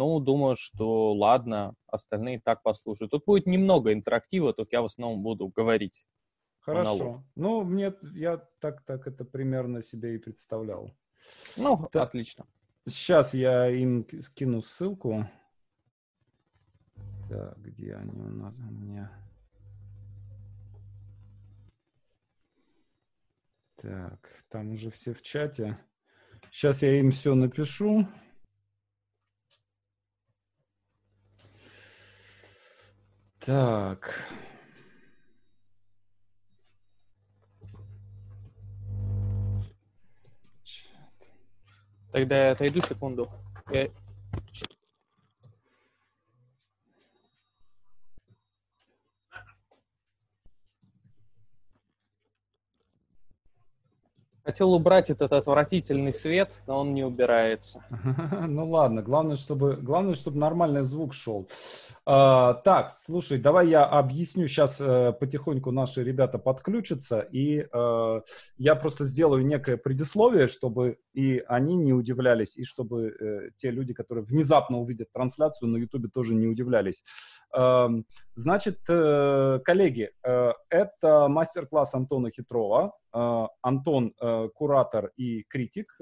Ну, думаю, что ладно, остальные так послушают. Тут будет немного интерактива, тут я в основном буду говорить. Хорошо. Монолог. Ну, мне я так, так это примерно себе и представлял. Ну, так, отлично. Сейчас я им скину ссылку. Так, где они у нас у меня? Так, там уже все в чате. Сейчас я им все напишу. Так. Тогда я отойду секунду. Я Хотел убрать этот отвратительный свет, но он не убирается. Ну ладно, главное, чтобы, главное, чтобы нормальный звук шел. А, так, слушай, давай я объясню. Сейчас э, потихоньку наши ребята подключатся, и э, я просто сделаю некое предисловие, чтобы и они не удивлялись, и чтобы э, те люди, которые внезапно увидят трансляцию на Ютубе, тоже не удивлялись. Значит, э, коллеги, э, это мастер-класс Антона Хитрова. Э, Антон куратор и критик.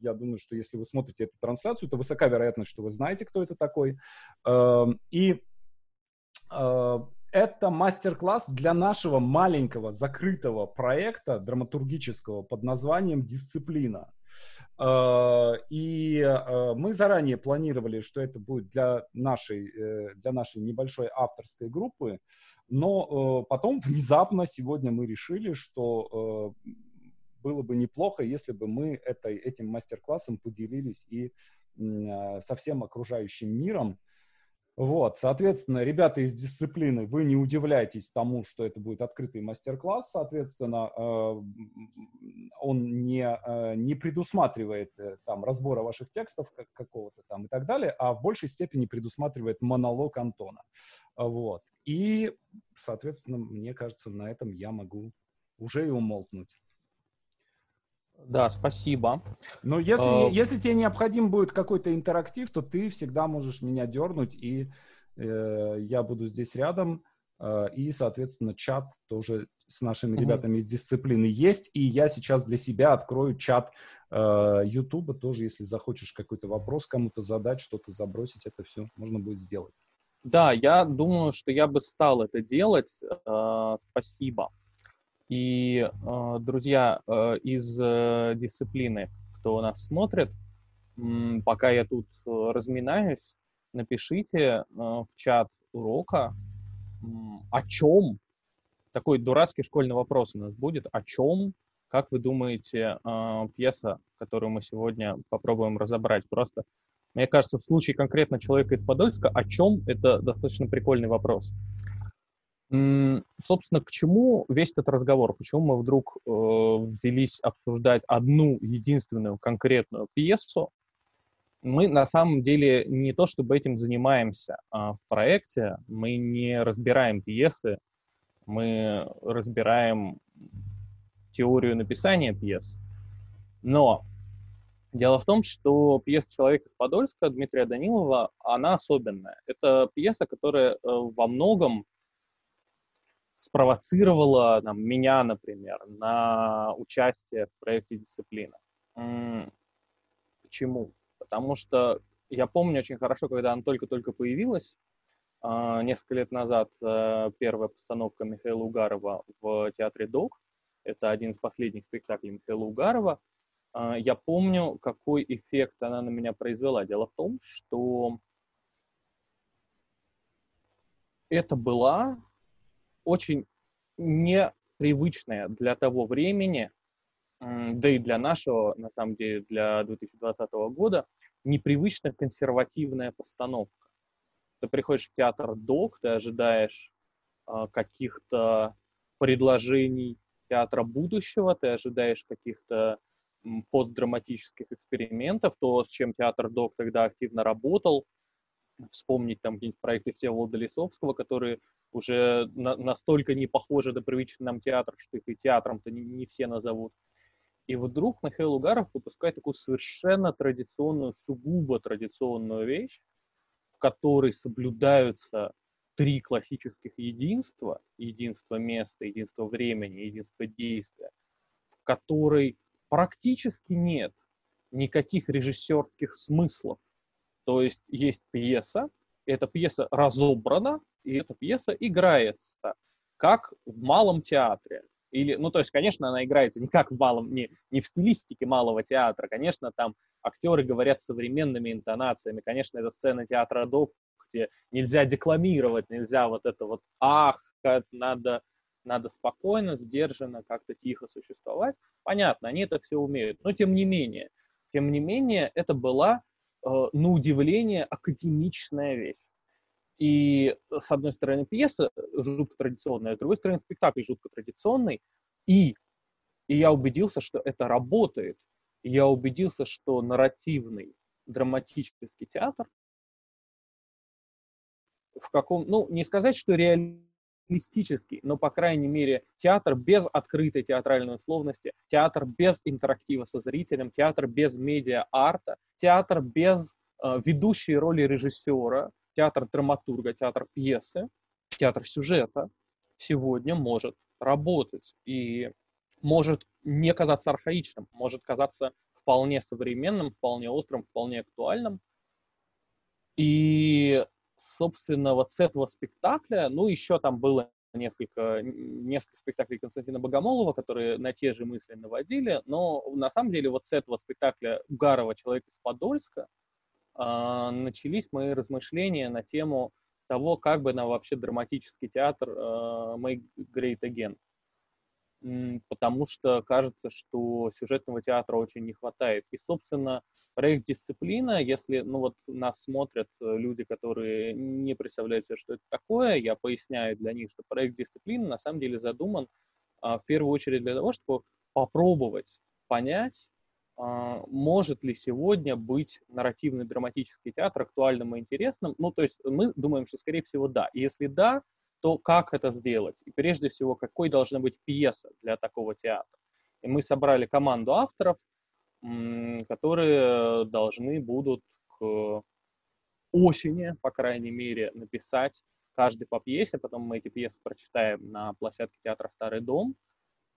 Я думаю, что если вы смотрите эту трансляцию, то высока вероятность, что вы знаете, кто это такой. И это мастер-класс для нашего маленького закрытого проекта драматургического под названием «Дисциплина». Э, и э, мы заранее планировали, что это будет для нашей, для нашей небольшой авторской группы, но потом внезапно сегодня мы решили, что было бы неплохо, если бы мы этой, этим мастер-классом поделились и со всем окружающим миром. Вот, соответственно, ребята из дисциплины, вы не удивляйтесь тому, что это будет открытый мастер-класс, соответственно, э, он не, э, не предусматривает э, там разбора ваших текстов какого-то там и так далее, а в большей степени предусматривает монолог Антона. Вот. И, соответственно, мне кажется, на этом я могу уже и умолкнуть. Да, спасибо. Но если, uh, если тебе необходим будет какой-то интерактив, то ты всегда можешь меня дернуть, и э, я буду здесь рядом. Э, и, соответственно, чат тоже с нашими uh-huh. ребятами из дисциплины есть. И я сейчас для себя открою чат э, YouTube тоже, если захочешь какой-то вопрос кому-то задать, что-то забросить, это все можно будет сделать. Да, я думаю, что я бы стал это делать. Э, спасибо. И, э, друзья, э, из э, дисциплины, кто нас смотрит, пока я тут разминаюсь, напишите в чат урока, о чем, такой дурацкий школьный вопрос у нас будет, о чем, как вы думаете, пьеса, которую мы сегодня попробуем разобрать, просто мне кажется, в случае конкретно человека из Подольска, о чем это достаточно прикольный вопрос. Собственно, к чему весь этот разговор? Почему мы вдруг э, взялись обсуждать одну единственную конкретную пьесу? Мы на самом деле не то чтобы этим занимаемся а в проекте, мы не разбираем пьесы, мы разбираем теорию написания пьес. Но дело в том, что пьеса «Человек из Подольска» Дмитрия Данилова, она особенная. Это пьеса, которая э, во многом спровоцировала там, меня, например, на участие в проекте «Дисциплина». Почему? Потому что я помню очень хорошо, когда она только-только появилась, а, несколько лет назад э, первая постановка Михаила Угарова в театре ДОК. Это один из последних спектаклей Михаила Угарова. А, я помню, какой эффект она на меня произвела. Дело в том, что это была очень непривычная для того времени, да и для нашего, на самом деле, для 2020 года, непривычная консервативная постановка. Ты приходишь в театр ДОК, ты ожидаешь э, каких-то предложений театра будущего, ты ожидаешь каких-то постдраматических экспериментов, то, с чем театр ДОК тогда активно работал, вспомнить там какие-нибудь проекты Всеволода Лисовского, которые уже на, настолько не похожи на привычный нам театр, что их и театром-то не, не все назовут. И вдруг Михаил Угаров выпускает такую совершенно традиционную, сугубо традиционную вещь, которой соблюдаются три классических единства, единство места, единство времени, единство действия, в которой практически нет никаких режиссерских смыслов. То есть есть пьеса, эта пьеса разобрана, и эта пьеса играется, как в малом театре. Или, ну, то есть, конечно, она играется не как в малом, не, не в стилистике малого театра. Конечно, там актеры говорят современными интонациями. Конечно, это сцена театра Док, где нельзя декламировать, нельзя вот это вот «ах», надо, надо спокойно, сдержанно, как-то тихо существовать. Понятно, они это все умеют. Но тем не менее, тем не менее, это была, на удивление, академичная вещь. И, с одной стороны, пьеса жутко традиционная, с другой стороны, спектакль жутко традиционный. И, и я убедился, что это работает. Я убедился, что нарративный драматический театр в каком, ну, не сказать, что реалистический, но, по крайней мере, театр без открытой театральной условности, театр без интерактива со зрителем, театр без медиа-арта, театр без э, ведущей роли режиссера, театр драматурга, театр пьесы, театр сюжета сегодня может работать и может не казаться архаичным, может казаться вполне современным, вполне острым, вполне актуальным. И, собственно, вот с этого спектакля, ну, еще там было несколько, несколько спектаклей Константина Богомолова, которые на те же мысли наводили, но на самом деле вот с этого спектакля Угарова «Человек из Подольска», а, начались мои размышления на тему того, как бы нам вообще драматический театр uh, make great again. Потому что кажется, что сюжетного театра очень не хватает. И, собственно, проект «Дисциплина», если ну вот нас смотрят люди, которые не представляют себе, что это такое, я поясняю для них, что проект «Дисциплина» на самом деле задуман а, в первую очередь для того, чтобы попробовать понять, а, может ли сегодня быть нарративный драматический театр актуальным и интересным? Ну, то есть мы думаем, что, скорее всего, да. И если да, то как это сделать? И прежде всего, какой должна быть пьеса для такого театра? И мы собрали команду авторов, которые должны будут к осени, по крайней мере, написать каждый по пьесе, потом мы эти пьесы прочитаем на площадке театра «Старый дом»,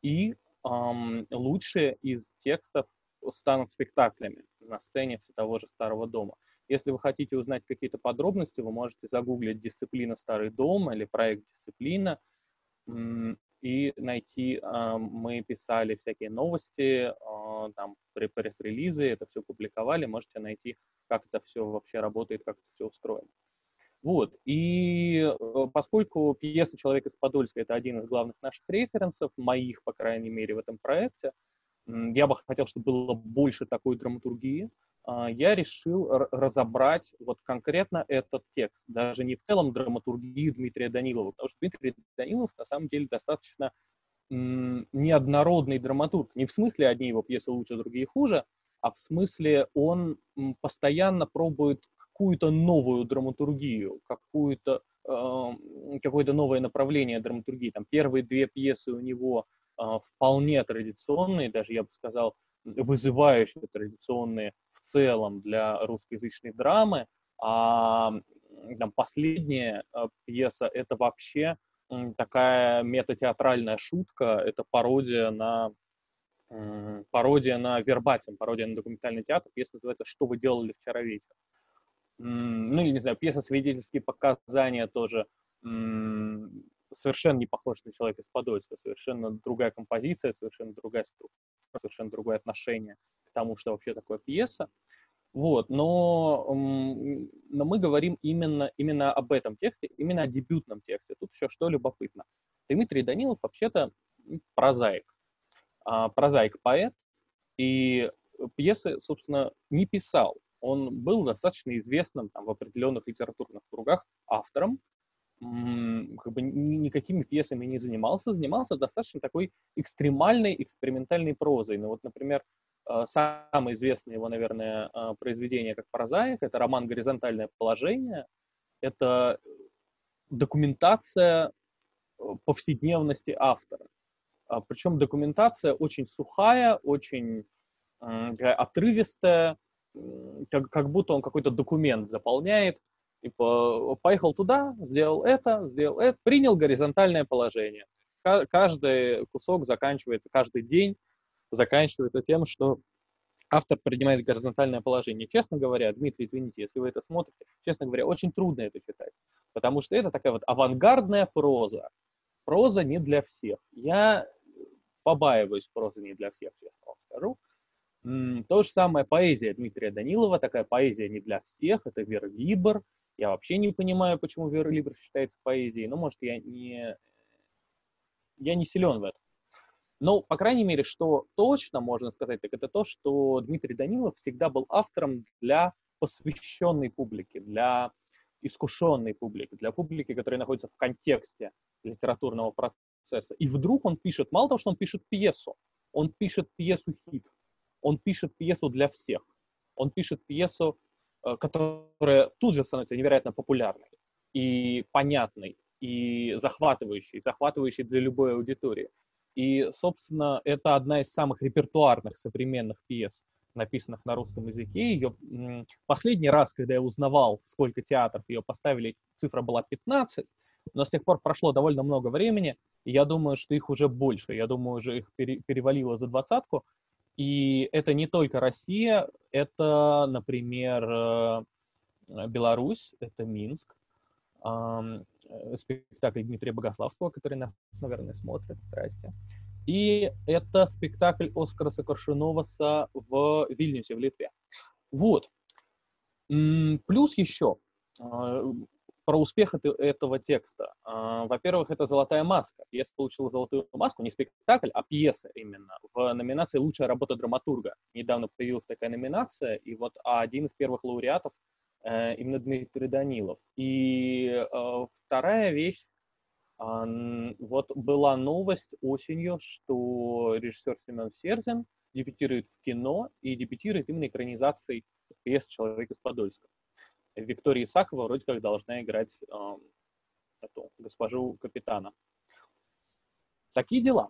и эм, лучшие из текстов станут спектаклями на сцене того же Старого дома. Если вы хотите узнать какие-то подробности, вы можете загуглить «Дисциплина Старый дом» или проект «Дисциплина» и найти, а, мы писали всякие новости, а, там, пресс-релизы, это все публиковали, можете найти, как это все вообще работает, как это все устроено. Вот, и э, поскольку пьеса «Человек из Подольска» — это один из главных наших референсов, моих, по крайней мере, в этом проекте, я бы хотел, чтобы было больше такой драматургии, а, я решил разобрать вот конкретно этот текст, даже не в целом драматургии Дмитрия Данилова, потому что Дмитрий Данилов на самом деле достаточно неоднородный драматург, не в смысле одни его пьесы лучше, другие хуже, а в смысле он постоянно пробует какую-то новую драматургию, какую-то э, какое-то новое направление драматургии. Там первые две пьесы у него вполне традиционные, даже я бы сказал, вызывающие традиционные в целом для русскоязычной драмы. А там, последняя а, пьеса — это вообще такая метатеатральная шутка, это пародия на пародия на вербатим, пародия на документальный театр. Пьеса называется «Что вы делали вчера вечером?». Ну, или, не знаю, пьеса «Свидетельские показания» тоже совершенно не похож на человека из Подольска, совершенно другая композиция, совершенно другая структура, совершенно другое отношение к тому, что вообще такое пьеса. Вот, но, но мы говорим именно, именно об этом тексте, именно о дебютном тексте. Тут еще что любопытно. Дмитрий Данилов вообще-то прозаик. А, прозаик-поэт, и пьесы, собственно, не писал. Он был достаточно известным там, в определенных литературных кругах автором, как бы никакими пьесами не занимался, занимался достаточно такой экстремальной, экспериментальной прозой. Ну вот, например, а, самое известное его, наверное, а, произведение как прозаик, это роман «Горизонтальное положение», это документация э, повседневности автора. А, Причем документация очень сухая, очень отрывистая, как, как будто он какой-то документ заполняет, Типа, поехал туда, сделал это, сделал это, принял горизонтальное положение. Каждый кусок заканчивается, каждый день заканчивается тем, что автор принимает горизонтальное положение. Честно говоря, Дмитрий, извините, если вы это смотрите, честно говоря, очень трудно это читать, потому что это такая вот авангардная проза. Проза не для всех. Я побаиваюсь прозы не для всех, честно вам скажу. То же самое поэзия Дмитрия Данилова, такая поэзия не для всех, это верлибр, я вообще не понимаю, почему Вера Либр считается поэзией, но, может, я не, я не силен в этом. Но, по крайней мере, что точно можно сказать, так это то, что Дмитрий Данилов всегда был автором для посвященной публики, для искушенной публики, для публики, которая находится в контексте литературного процесса. И вдруг он пишет, мало того, что он пишет пьесу, он пишет пьесу хит, он пишет пьесу для всех, он пишет пьесу которая тут же становится невероятно популярной и понятной, и захватывающей, захватывающей для любой аудитории. И, собственно, это одна из самых репертуарных современных пьес, написанных на русском языке. Ее последний раз, когда я узнавал, сколько театров ее поставили, цифра была 15, но с тех пор прошло довольно много времени, и я думаю, что их уже больше. Я думаю, уже их перевалило за двадцатку. И это не только Россия, это, например, э, Беларусь, это Минск, э, спектакль Дмитрия Богославского, который нас, наверное, смотрит, здрасте. И это спектакль Оскара Сокоршиноваса в Вильнюсе, в Литве. Вот. Плюс еще, э, про успех это, этого текста. А, во-первых, это «Золотая маска». Пьеса получила «Золотую маску», не спектакль, а пьеса именно, в номинации «Лучшая работа драматурга». Недавно появилась такая номинация, и вот один из первых лауреатов э, именно Дмитрий Данилов. И э, вторая вещь, а, вот была новость осенью, что режиссер Семен Серзин дебютирует в кино и дебютирует именно экранизацией пьесы «Человек из Подольска». Виктория Исакова вроде как должна играть э, эту госпожу капитана. Такие дела.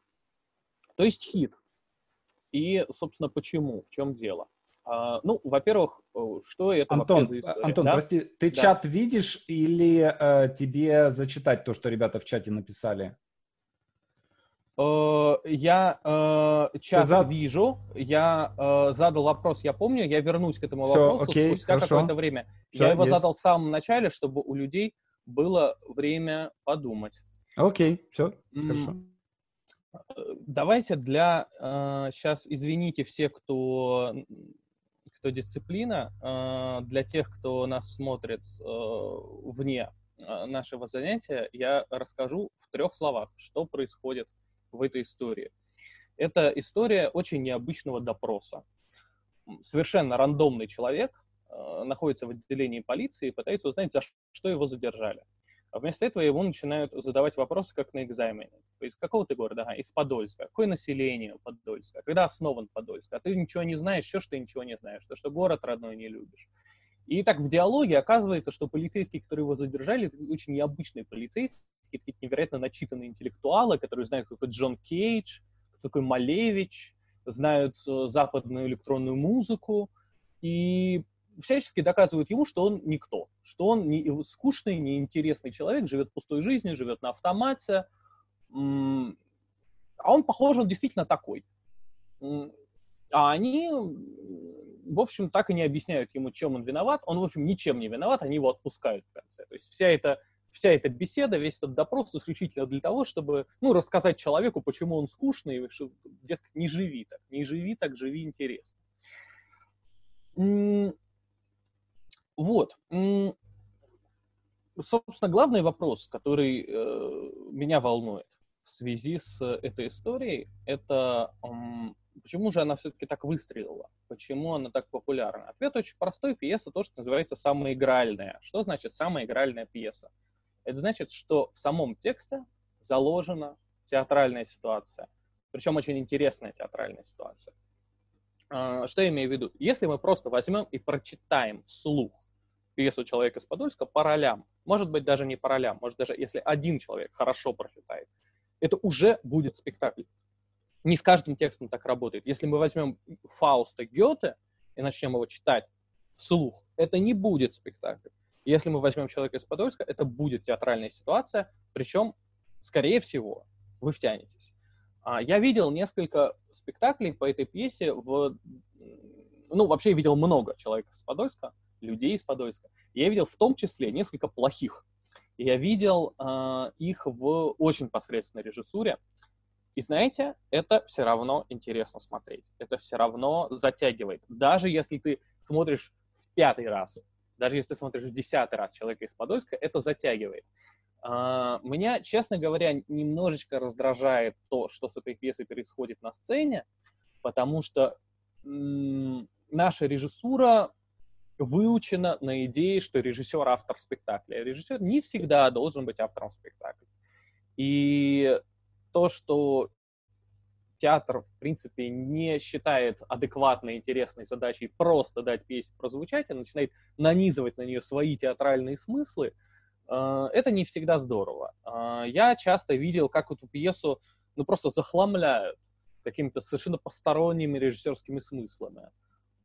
То есть хит. И, собственно, почему? В чем дело? А, ну, во-первых, э, что это Антон, за история? Антон, да? прости, ты да. чат видишь или э, тебе зачитать то, что ребята в чате написали? Э, я э, чат Зад... вижу, я э, задал вопрос, я помню, я вернусь к этому Все, вопросу окей, спустя какое-то время. Все, я его есть. задал в самом начале, чтобы у людей было время подумать. Окей, все, хорошо. Давайте для э, сейчас извините все, кто кто дисциплина, э, для тех, кто нас смотрит э, вне э, нашего занятия, я расскажу в трех словах, что происходит в этой истории. Это история очень необычного допроса. Совершенно рандомный человек э, находится в отделении полиции и пытается узнать, за что его задержали. А вместо этого ему начинают задавать вопросы, как на экзамене. Из какого ты города? Ага, из Подольска. Какое население Подольска? Когда основан Подольск? А ты ничего не знаешь, что ж ты ничего не знаешь? То, что город родной не любишь. И так в диалоге оказывается, что полицейские, которые его задержали, очень необычные полицейские, такие невероятно начитанные интеллектуалы, которые знают, кто такой Джон Кейдж, кто такой Малевич, знают э, западную электронную музыку, и всячески доказывают ему, что он никто, что он не, скучный, неинтересный человек, живет пустой жизнью, живет на автомате, а он, похож, он действительно такой. А они в общем, так и не объясняют ему, чем он виноват. Он, в общем, ничем не виноват, они его отпускают в конце. То есть вся эта, вся эта беседа, весь этот допрос исключительно для того, чтобы, ну, рассказать человеку, почему он скучный, что, дескать, не живи так, не живи так, живи интересно. Вот. Собственно, главный вопрос, который э, меня волнует в связи с этой историей, это Почему же она все-таки так выстрелила? Почему она так популярна? Ответ очень простой. Пьеса то, что называется самоигральная. Что значит самоигральная пьеса? Это значит, что в самом тексте заложена театральная ситуация. Причем очень интересная театральная ситуация. А, что я имею в виду? Если мы просто возьмем и прочитаем вслух пьесу «Человек из Подольска» по ролям, может быть, даже не по ролям, может, даже если один человек хорошо прочитает, это уже будет спектакль не с каждым текстом так работает. Если мы возьмем Фауста Гёте и начнем его читать вслух, это не будет спектакль. Если мы возьмем человека из Подольска, это будет театральная ситуация, причем, скорее всего, вы втянетесь. А, я видел несколько спектаклей по этой пьесе в... Ну, вообще я видел много человек из Подольска, людей из Подольска. Я видел в том числе несколько плохих. Я видел э, их в очень посредственной режиссуре. И знаете, это все равно интересно смотреть. Это все равно затягивает. Даже если ты смотришь в пятый раз, даже если ты смотришь в десятый раз человека из Подольска, это затягивает. Uh, меня, честно говоря, немножечко раздражает то, что с этой пьесой происходит на сцене, потому что наша режиссура выучена на идее, что режиссер автор спектакля. Режиссер не всегда должен быть автором спектакля. И то, что театр, в принципе, не считает адекватной, интересной задачей просто дать песню прозвучать, а начинает нанизывать на нее свои театральные смыслы, э, это не всегда здорово. Э, я часто видел, как эту пьесу ну, просто захламляют какими-то совершенно посторонними режиссерскими смыслами.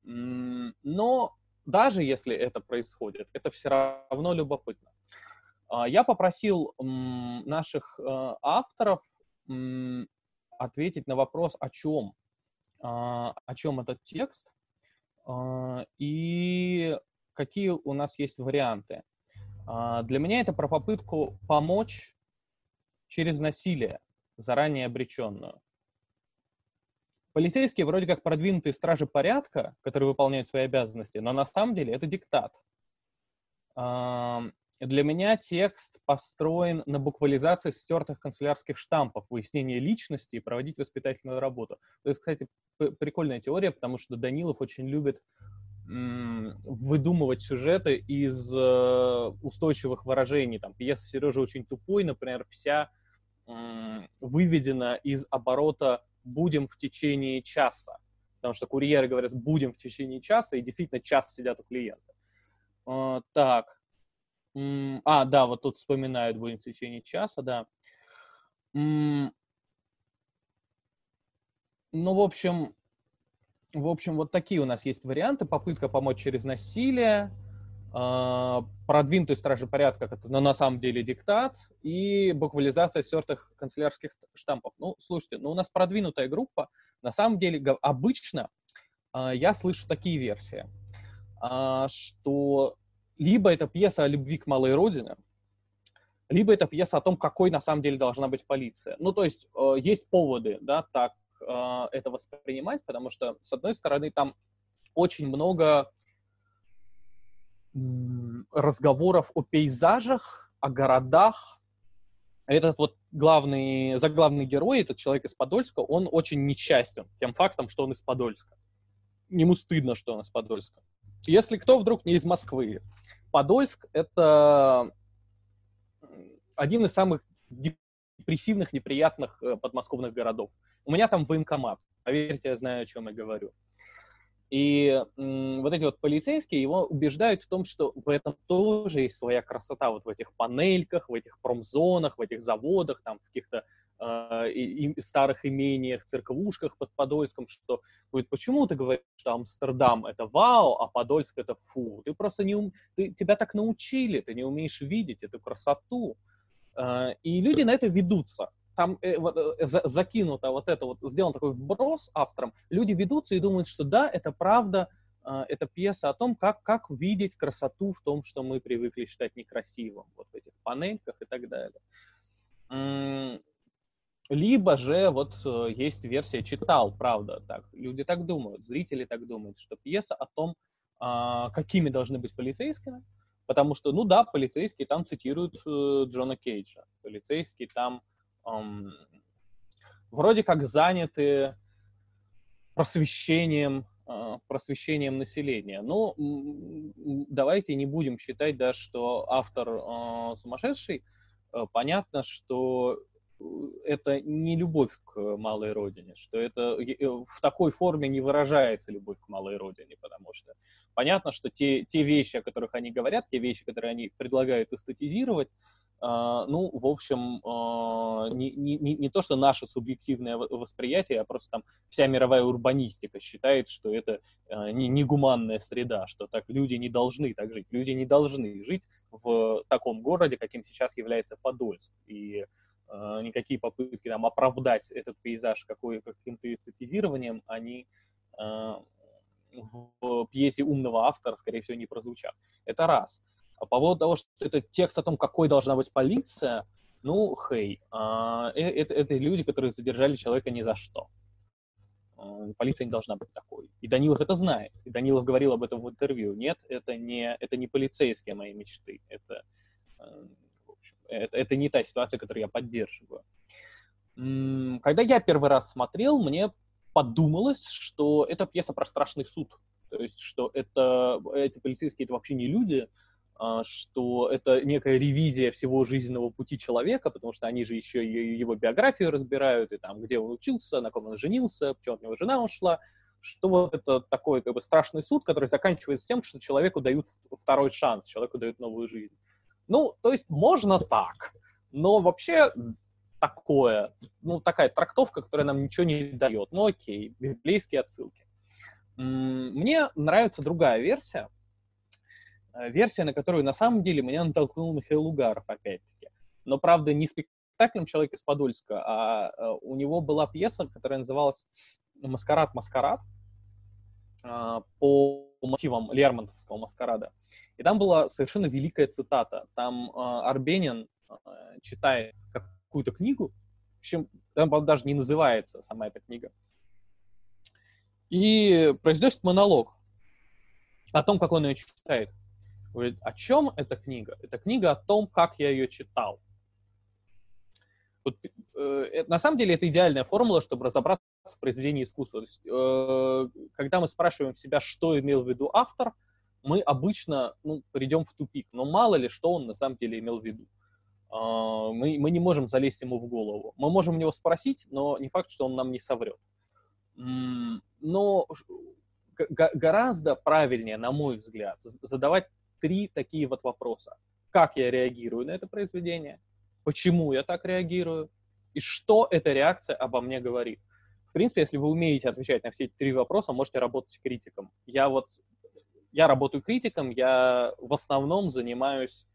Но даже если это происходит, это все равно любопытно. А, я попросил наших авторов ответить на вопрос, о чем, а, о чем этот текст а, и какие у нас есть варианты. Для меня это про попытку помочь через насилие, заранее обреченную. Полицейские вроде как продвинутые стражи порядка, которые выполняют свои обязанности, но на самом деле это диктат. Для меня текст построен на буквализации стертых канцелярских штампов, выяснение личности и проводить воспитательную работу. То есть, кстати, прикольная теория, потому что Данилов очень любит выдумывать сюжеты из э, устойчивых выражений. Там пьеса Сережа очень тупой, например, вся выведена из оборота будем в течение часа. Потому что курьеры говорят, будем в течение часа, и действительно час сидят у клиента. Uh, так. А, да, вот тут вспоминают, будем в течение часа, да. Ну, в общем, в общем, вот такие у нас есть варианты. Попытка помочь через насилие, а, продвинутые стражи порядка, это но на самом деле диктат, и буквализация стертых канцелярских штампов. Ну, слушайте, ну у нас продвинутая группа, на самом деле обычно э, я слышу такие версии, э, что либо это пьеса о любви к малой родине, либо это пьеса о том, какой на самом деле должна быть полиция. Ну, то есть э, есть поводы, да, так э, это воспринимать, потому что, с одной стороны, там очень много разговоров о пейзажах, о городах. Этот вот главный, заглавный герой, этот человек из Подольска, он очень несчастен тем фактом, что он из Подольска. Ему стыдно, что он из Подольска. Если кто вдруг не из Москвы, Подольск — это один из самых депрессивных, неприятных э, подмосковных городов. У меня там военкомат. Поверьте, я знаю, о чем я говорю. И вот эти вот полицейские его убеждают в том, что в этом тоже есть своя красота, вот в этих панельках, в этих промзонах, в этих заводах, там, в каких-то э, и, и старых имениях, церквушках под Подольском, что говорит, почему ты говоришь, что Амстердам это вау, а Подольск это фу? Ты просто не ум... ты, тебя так научили, ты не умеешь видеть эту красоту. Э, и люди на это ведутся там э, вот, э, за, закинуто вот это вот, сделан такой вброс автором, люди ведутся и думают, что да, это правда, э, это пьеса о том, как, как видеть красоту в том, что мы привыкли считать некрасивым, вот в этих панельках и так далее. Либо же вот э, есть версия «читал», правда, так, люди так думают, зрители так думают, что пьеса о том, э, какими должны быть полицейскими, потому что, ну да, полицейские там цитируют э, Джона Кейджа, полицейские там эм, вроде как заняты просвещением, э, просвещением населения. Ну, давайте не будем считать даже, что автор э, сумасшедший. Понятно, что это не любовь к малой родине, что это в такой форме не выражается любовь к малой родине, потому что понятно, что те, те вещи, о которых они говорят, те вещи, которые они предлагают эстетизировать, Uh, ну, в общем, uh, не, не, не то, что наше субъективное восприятие, а просто там вся мировая урбанистика считает, что это uh, не, негуманная среда, что так люди не должны так жить. Люди не должны жить в таком городе, каким сейчас является Подольск. И Э, никакие попытки там, оправдать этот пейзаж какой, каким-то эстетизированием, они э, в пьесе умного автора, скорее всего, не прозвучат. Это раз. А по поводу того, что это текст о том, какой должна быть полиция, ну, хей, а, э, это, это люди, которые задержали человека ни за что. Полиция не должна быть такой. И Данилов это знает. И Данилов говорил об этом в интервью. Нет, это не, это не полицейские мои мечты. Это это, это не та ситуация, которую я поддерживаю. Когда я первый раз смотрел, мне подумалось, что это пьеса про страшный суд. То есть, что это, эти полицейские это вообще не люди, а, что это некая ревизия всего жизненного пути человека, потому что они же еще его биографию разбирают, и там, где он учился, на ком он женился, почему от него жена ушла, что вот это такой как бы страшный суд, который заканчивается тем, что человеку дают второй шанс, человеку дают новую жизнь. Ну, то есть можно так, но вообще такое, ну, такая трактовка, которая нам ничего не дает. Ну, окей, библейские отсылки. Мне нравится другая версия, э, версия, на которую на самом деле меня натолкнул Михаил Угаров, опять-таки. Но, правда, не спектаклем «Человек из Подольска», а э, у него была пьеса, которая называлась «Маскарад, маскарад», а, по мотивам Лермонтовского маскарада. И там была совершенно великая цитата. Там э, Арбенин э, читает какую-то книгу, в общем, там даже не называется сама эта книга, и произносит монолог о том, как он ее читает. Говорит, о чем эта книга? Это книга о том, как я ее читал. Вот, э, на самом деле это идеальная формула, чтобы разобраться в произведении искусства. То есть, э, когда мы спрашиваем себя, что имел в виду автор, мы обычно ну, придем в тупик. Но мало ли, что он на самом деле имел в виду. Э, мы, мы не можем залезть ему в голову. Мы можем у него спросить, но не факт, что он нам не соврет. Но гораздо правильнее, на мой взгляд, задавать три такие вот вопроса. Как я реагирую на это произведение? Почему я так реагирую? И что эта реакция обо мне говорит? В принципе, если вы умеете отвечать на все эти три вопроса, можете работать критиком. Я вот, я работаю критиком, я в основном занимаюсь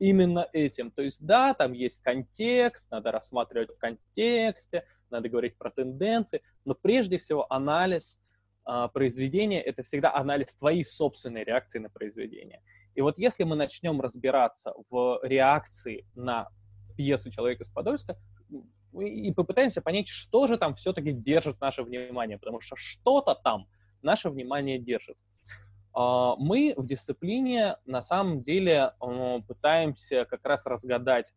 именно этим. То есть, да, там есть контекст, надо рассматривать в контексте, надо говорить про тенденции, но прежде всего анализ э, произведения — это всегда анализ твоей собственной реакции на произведение. И вот если мы начнем разбираться в реакции на пьесу «Человек из Подольска», и попытаемся понять, что же там все-таки держит наше внимание, потому что что-то там наше внимание держит. А, мы в дисциплине на самом деле пытаемся как раз разгадать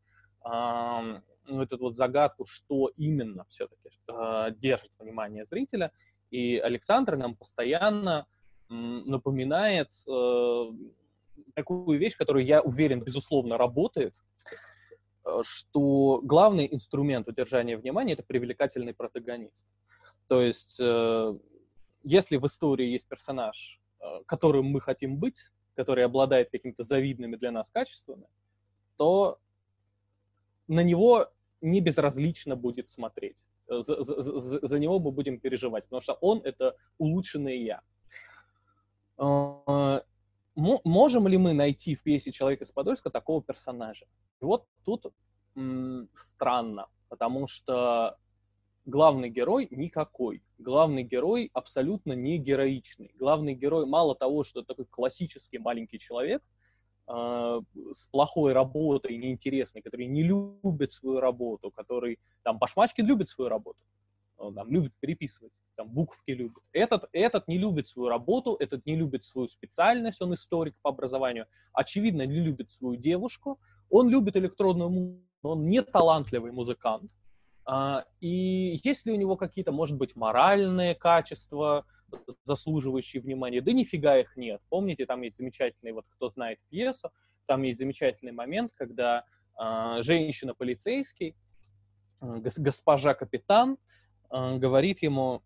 ну, эту вот загадку, что именно все-таки а, держит внимание зрителя. И Александр нам постоянно напоминает э, такую вещь, которую я уверен, безусловно, работает, что главный инструмент удержания внимания — это привлекательный протагонист. То есть, э, если в истории есть персонаж, э, которым мы хотим быть, который обладает какими-то завидными для нас качествами, то на него не безразлично будет смотреть. За, за, за него мы будем переживать, потому что он — это улучшенное «я» можем ли мы найти в пьесе «Человек из Подольска» такого персонажа? И вот тут м- странно, потому что главный герой никакой. Главный герой абсолютно не героичный. Главный герой мало того, что такой классический маленький человек э, с плохой работой, неинтересный, который не любит свою работу, который там Башмачкин любит свою работу, он там любит переписывать, там буквки любит. Этот, этот не любит свою работу, этот не любит свою специальность, он историк по образованию, очевидно, не любит свою девушку, он любит электронную музыку, он не талантливый музыкант. А, и есть ли у него какие-то, может быть, моральные качества, заслуживающие внимания? Да нифига их нет. Помните, там есть замечательный, вот кто знает пьесу, там есть замечательный момент, когда а, женщина-полицейский госпожа капитан говорит ему,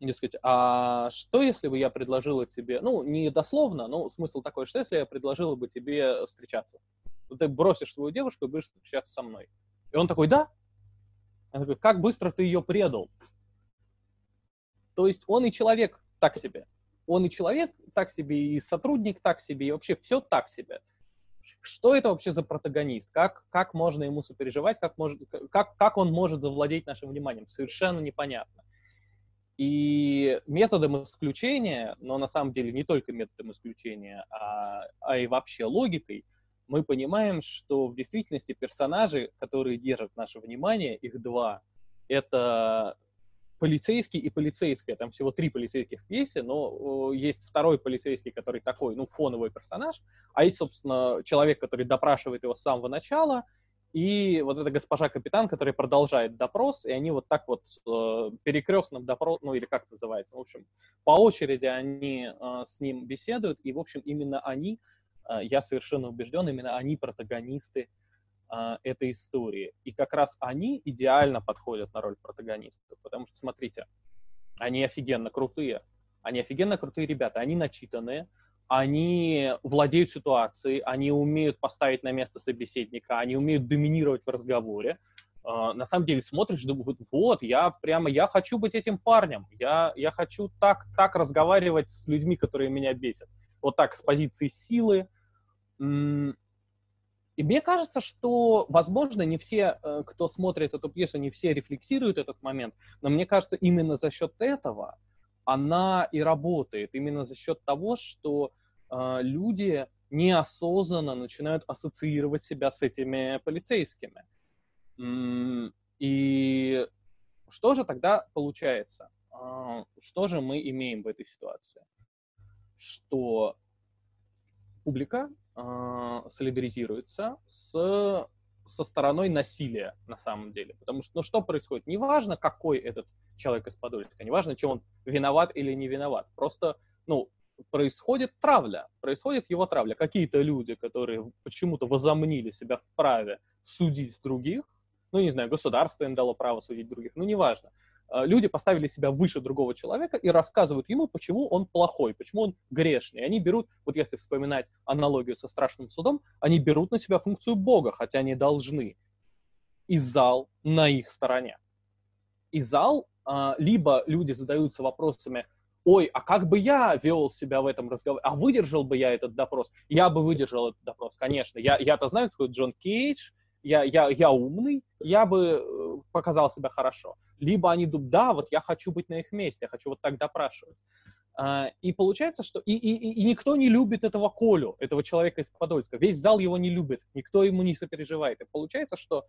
дескать, а что если бы я предложила тебе, ну, не дословно, но смысл такой, что если я предложила бы тебе встречаться? Ты бросишь свою девушку и будешь встречаться со мной. И он такой, да? Он такой, как быстро ты ее предал? То есть он и человек так себе. Он и человек так себе, и сотрудник так себе, и вообще все так себе. Что это вообще за протагонист? Как, как можно ему сопереживать? Как, может, как, как он может завладеть нашим вниманием? Совершенно непонятно. И методом исключения, но на самом деле не только методом исключения, а, а и вообще логикой, мы понимаем, что в действительности персонажи, которые держат наше внимание, их два, это полицейский и полицейская. Там всего три полицейских в пьесе, но есть второй полицейский, который такой, ну, фоновый персонаж, а есть, собственно, человек, который допрашивает его с самого начала, и вот эта госпожа капитан, которая продолжает допрос, и они вот так вот э, перекрестным допрос, ну или как называется, в общем, по очереди они э, с ним беседуют, и, в общем, именно они, э, я совершенно убежден, именно они протагонисты э, этой истории. И как раз они идеально подходят на роль протагонистов, потому что, смотрите, они офигенно крутые, они офигенно крутые ребята, они начитанные, они владеют ситуацией, они умеют поставить на место собеседника, они умеют доминировать в разговоре. Uh, на самом деле смотришь, думаешь, вот, я прямо, я хочу быть этим парнем, я, я хочу так, так разговаривать с людьми, которые меня бесят. Вот так, с позиции силы. И мне кажется, что, возможно, не все, э, кто смотрит эту пьесу, не все рефлексируют этот момент, но мне кажется, именно за счет этого она и работает именно за счет того, что э, люди неосознанно начинают ассоциировать себя с этими полицейскими. И что же тогда получается? Э, что же мы имеем в этой ситуации? Что публика э, солидаризируется с, со стороной насилия на самом деле. Потому что, ну что происходит? Неважно, какой этот человек из Подольска. Неважно, чем он виноват или не виноват. Просто, ну, происходит травля, происходит его травля. Какие-то люди, которые почему-то возомнили себя вправе судить других, ну, не знаю, государство им дало право судить других, ну, неважно. А, люди поставили себя выше другого человека и рассказывают ему, почему он плохой, почему он грешный. Они берут, вот если вспоминать аналогию со страшным судом, они берут на себя функцию Бога, хотя они должны. И зал на их стороне. И зал либо люди задаются вопросами, ой, а как бы я вел себя в этом разговоре, а выдержал бы я этот допрос? Я бы выдержал этот допрос, конечно. Я, я-то знаю, кто Джон Кейдж, я, я, я умный, я бы э, показал себя хорошо. Либо они думают, да, вот я хочу быть на их месте, я хочу вот так допрашивать. А, и получается, что и, и, и никто не любит этого Колю, этого человека из Подольска. Весь зал его не любит, никто ему не сопереживает. И получается, что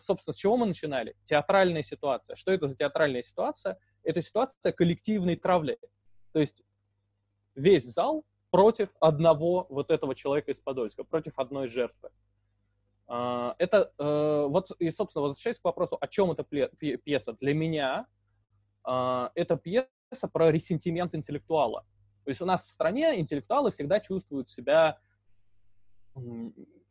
собственно, с чего мы начинали? Театральная ситуация. Что это за театральная ситуация? Это ситуация коллективной травли. То есть весь зал против одного вот этого человека из Подольска, против одной жертвы. А, это э, вот, и, собственно, возвращаясь к вопросу, о чем эта пьеса. Для меня а, это пьеса про ресентимент интеллектуала. То есть у нас в стране интеллектуалы всегда чувствуют себя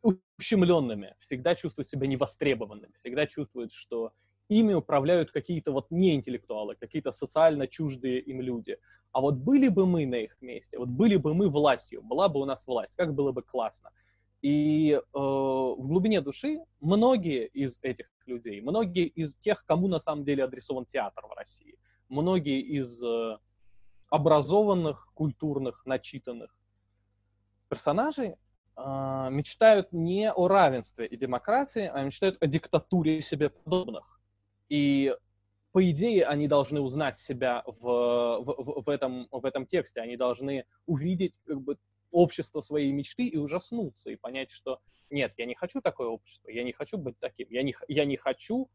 ущемленными, всегда чувствуют себя невостребованными, всегда чувствуют, что ими управляют какие-то вот неинтеллектуалы, какие-то социально чуждые им люди. А вот были бы мы на их месте, вот были бы мы властью, была бы у нас власть, как было бы классно. И э, в глубине души многие из этих людей, многие из тех, кому на самом деле адресован театр в России, многие из э, образованных, культурных, начитанных персонажей, мечтают не о равенстве и демократии, а мечтают о диктатуре себе подобных. И по идее, они должны узнать себя в, в, в, этом, в этом тексте, они должны увидеть как бы, общество своей мечты и ужаснуться, и понять, что нет, я не хочу такое общество, я не хочу быть таким, я не, я не хочу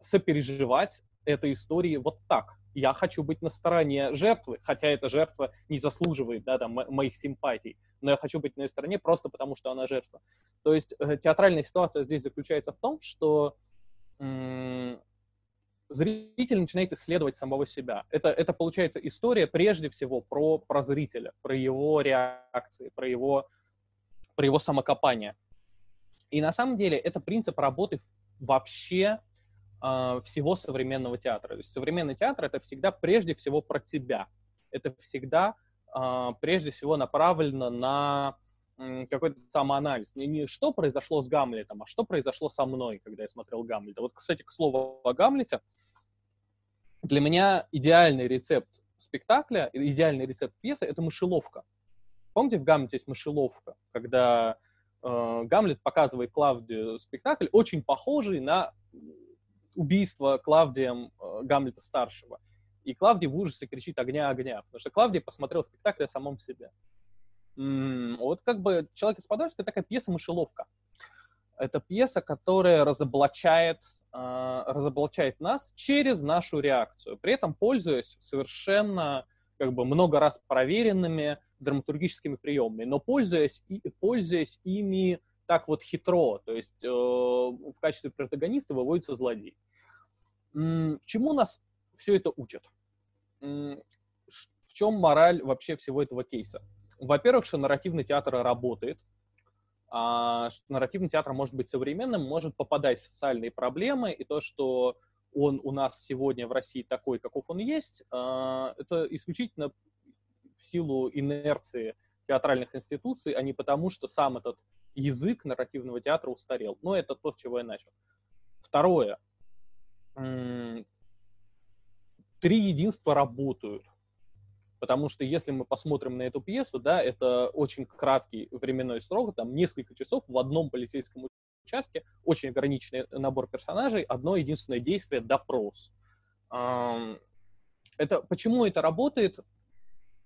сопереживать этой истории вот так. Я хочу быть на стороне жертвы, хотя эта жертва не заслуживает да, там, моих симпатий но я хочу быть на ее стороне просто потому, что она жертва. То есть э, театральная ситуация здесь заключается в том, что зритель начинает исследовать самого себя. Это, это получается история прежде всего про, про зрителя, про его реакции, про его, про его самокопание. И на самом деле это принцип работы вообще всего современного театра. То есть современный театр — это всегда прежде всего про тебя. Это всегда э, прежде всего направлено на какой-то самоанализ. Не, не что произошло с Гамлетом, а что произошло со мной, когда я смотрел Гамлета. Вот, кстати, к слову о Гамлете, для меня идеальный рецепт спектакля, идеальный рецепт пьесы — это мышеловка. Помните, в Гамлете есть мышеловка, когда э, Гамлет показывает Клавдию спектакль, очень похожий на убийство Клавдием э, Гамлета-старшего. И Клавдий в ужасе кричит «огня, огня», потому что Клавдий посмотрел спектакль о самом себе. М-м, вот как бы «Человек из Подольска» — такая пьеса-мышеловка. Это пьеса, которая разоблачает, э, разоблачает нас через нашу реакцию, при этом пользуясь совершенно как бы много раз проверенными драматургическими приемами, но пользуясь, и, пользуясь ими так вот хитро, то есть э, в качестве протагониста выводится злодей. Чему нас все это учат? В чем мораль вообще всего этого кейса? Во-первых, что нарративный театр работает, а, что нарративный театр может быть современным, может попадать в социальные проблемы, и то, что он у нас сегодня в России такой, каков он есть, а, это исключительно в силу инерции театральных институций, а не потому, что сам этот язык нарративного театра устарел. Но это то, с чего я начал. Второе. Три единства работают. Потому что если мы посмотрим на эту пьесу, да, это очень краткий временной срок, там несколько часов в одном полицейском участке, очень ограниченный набор персонажей, одно единственное действие — допрос. Это, почему это работает?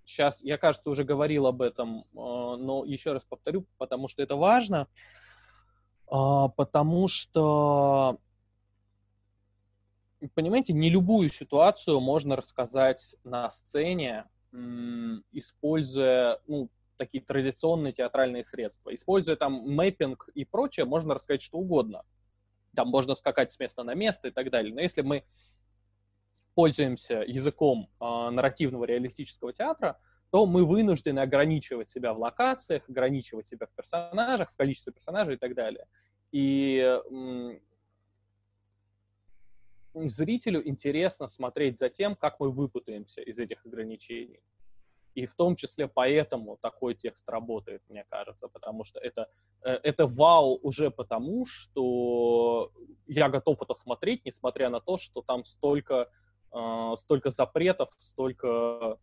Сейчас, я, кажется, уже говорил об этом, а, но еще раз повторю, потому что это важно, а, потому что, понимаете, не любую ситуацию можно рассказать на сцене, используя, ну, такие традиционные театральные средства. Используя там мэппинг и прочее, можно рассказать что угодно. Там можно скакать с места на место и так далее. Но если мы пользуемся языком э, нарративного реалистического театра, то мы вынуждены ограничивать себя в локациях, ограничивать себя в персонажах, в количестве персонажей и так далее. И зрителю интересно смотреть за тем, как мы выпутаемся из этих ограничений. И в том числе поэтому такой текст работает, мне кажется, потому что это, э, это вау уже потому, что я готов это смотреть, несмотря на то, что там столько, э, столько запретов, столько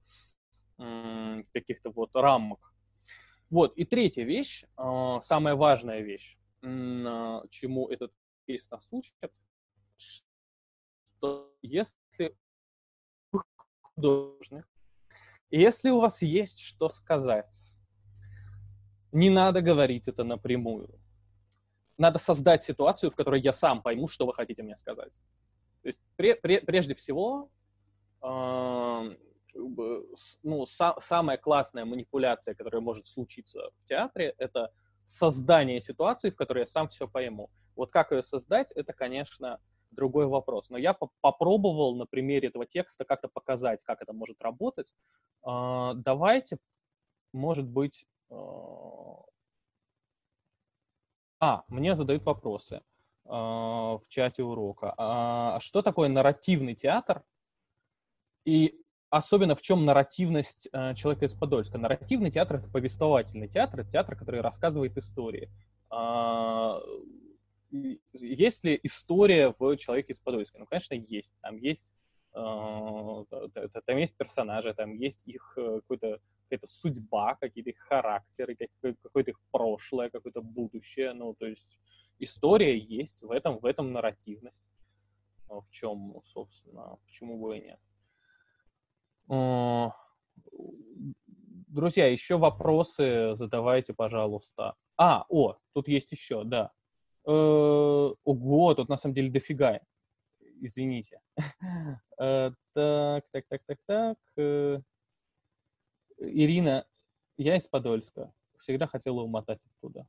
каких-то вот рамок. Вот, и третья вещь, э, самая важная вещь, чему этот кейс нас учит, что если художник если у вас есть что сказать, не надо говорить это напрямую. Надо создать ситуацию, в которой я сам пойму, что вы хотите мне сказать. То есть пре- пре- прежде всего, э- ну, са- самая классная манипуляция, которая может случиться в театре, это создание ситуации, в которой я сам все пойму. Вот как ее создать, это, конечно, другой вопрос. Но я попробовал на примере этого текста как-то показать, как это может работать. А, давайте, может быть... А, а, мне задают вопросы в чате урока. А что такое нарративный театр? И особенно в чем нарративность человека из Подольска? Нарративный театр — это повествовательный театр, это театр, который рассказывает истории есть ли история в «Человеке из Подольска»? Ну, конечно, есть. Там есть, там есть персонажи, там есть их э, какой-то какая-то судьба, какие-то их характеры, какое-то их прошлое, какое-то будущее. Ну, то есть история есть, в этом, в этом нарративность. В чем, собственно, почему бы и нет. Э, друзья, еще вопросы задавайте, пожалуйста. А, о, тут есть еще, да. Э, ого, тут на самом деле дофига. Извините. Э, так, так, так, так, так. Э, Ирина, я из Подольска. Всегда хотела умотать оттуда.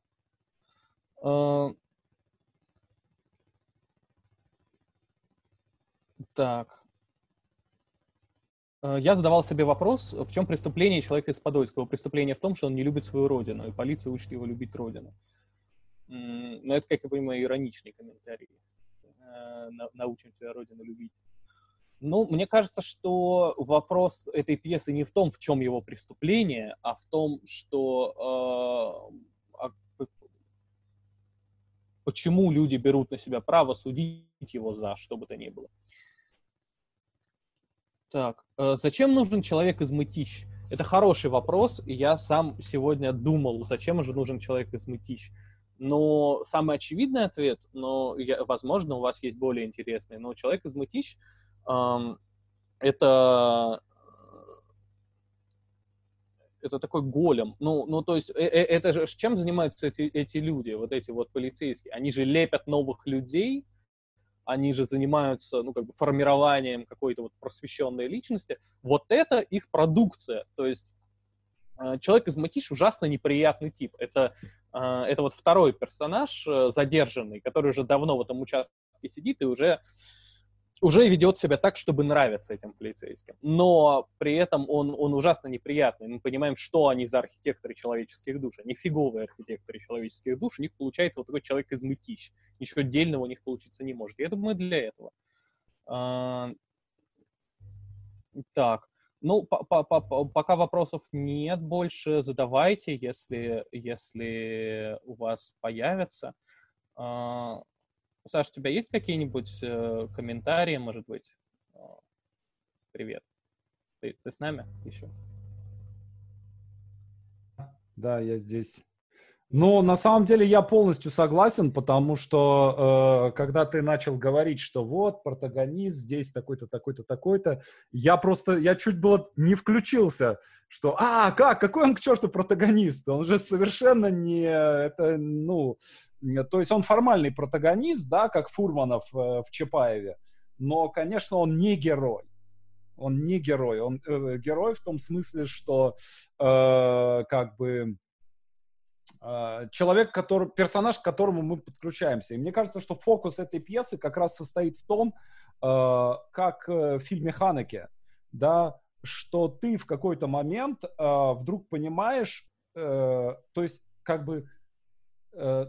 Так. Я задавал себе вопрос, в чем преступление человека из Подольского. Преступление в том, что он не любит свою родину, и полиция учит его любить родину. Но это, как я понимаю, ироничный комментарий. Э, научимся Родину любить. Ну, мне кажется, что вопрос этой пьесы не в том, в чем его преступление, а в том, что э, а, почему люди берут на себя право судить его за что бы то ни было. Так, э, зачем нужен человек из Мытищ? Это хороший вопрос, и я сам сегодня думал, зачем же нужен человек из Мытищ. Но самый очевидный ответ, но я, возможно, у вас есть более интересный, но человек из Мытищ эм, это это такой голем. Ну, ну то есть э, э, это же чем занимаются эти, эти люди, вот эти вот полицейские? Они же лепят новых людей, они же занимаются, ну, как бы формированием какой-то вот просвещенной личности. Вот это их продукция. То есть человек из Матиш ужасно неприятный тип. Это, это вот второй персонаж задержанный, который уже давно в этом участке сидит и уже уже ведет себя так, чтобы нравиться этим полицейским. Но при этом он, он ужасно неприятный. Мы понимаем, что они за архитекторы человеческих душ. Они фиговые архитекторы человеческих душ. У них получается вот такой человек из мытищ. Ничего отдельного у них получиться не может. Я думаю, для этого. Так. Ну, пока вопросов нет больше, задавайте, если, если у вас появятся. А, Саш, у тебя есть какие-нибудь э, комментарии, может быть? Привет. Ты, ты с нами еще? Да, я здесь. Ну, на самом деле я полностью согласен, потому что э, когда ты начал говорить, что вот протагонист здесь такой-то, такой-то, такой-то, я просто, я чуть было не включился, что, а, как, какой он к черту протагонист? Он же совершенно не, это, ну, то есть он формальный протагонист, да, как Фурманов э, в Чапаеве, но, конечно, он не герой. Он не герой. Он э, герой в том смысле, что э, как бы человек, который, персонаж, к которому мы подключаемся. И мне кажется, что фокус этой пьесы как раз состоит в том, э, как э, в фильме Ханеке, да, что ты в какой-то момент э, вдруг понимаешь, э, то есть как бы э,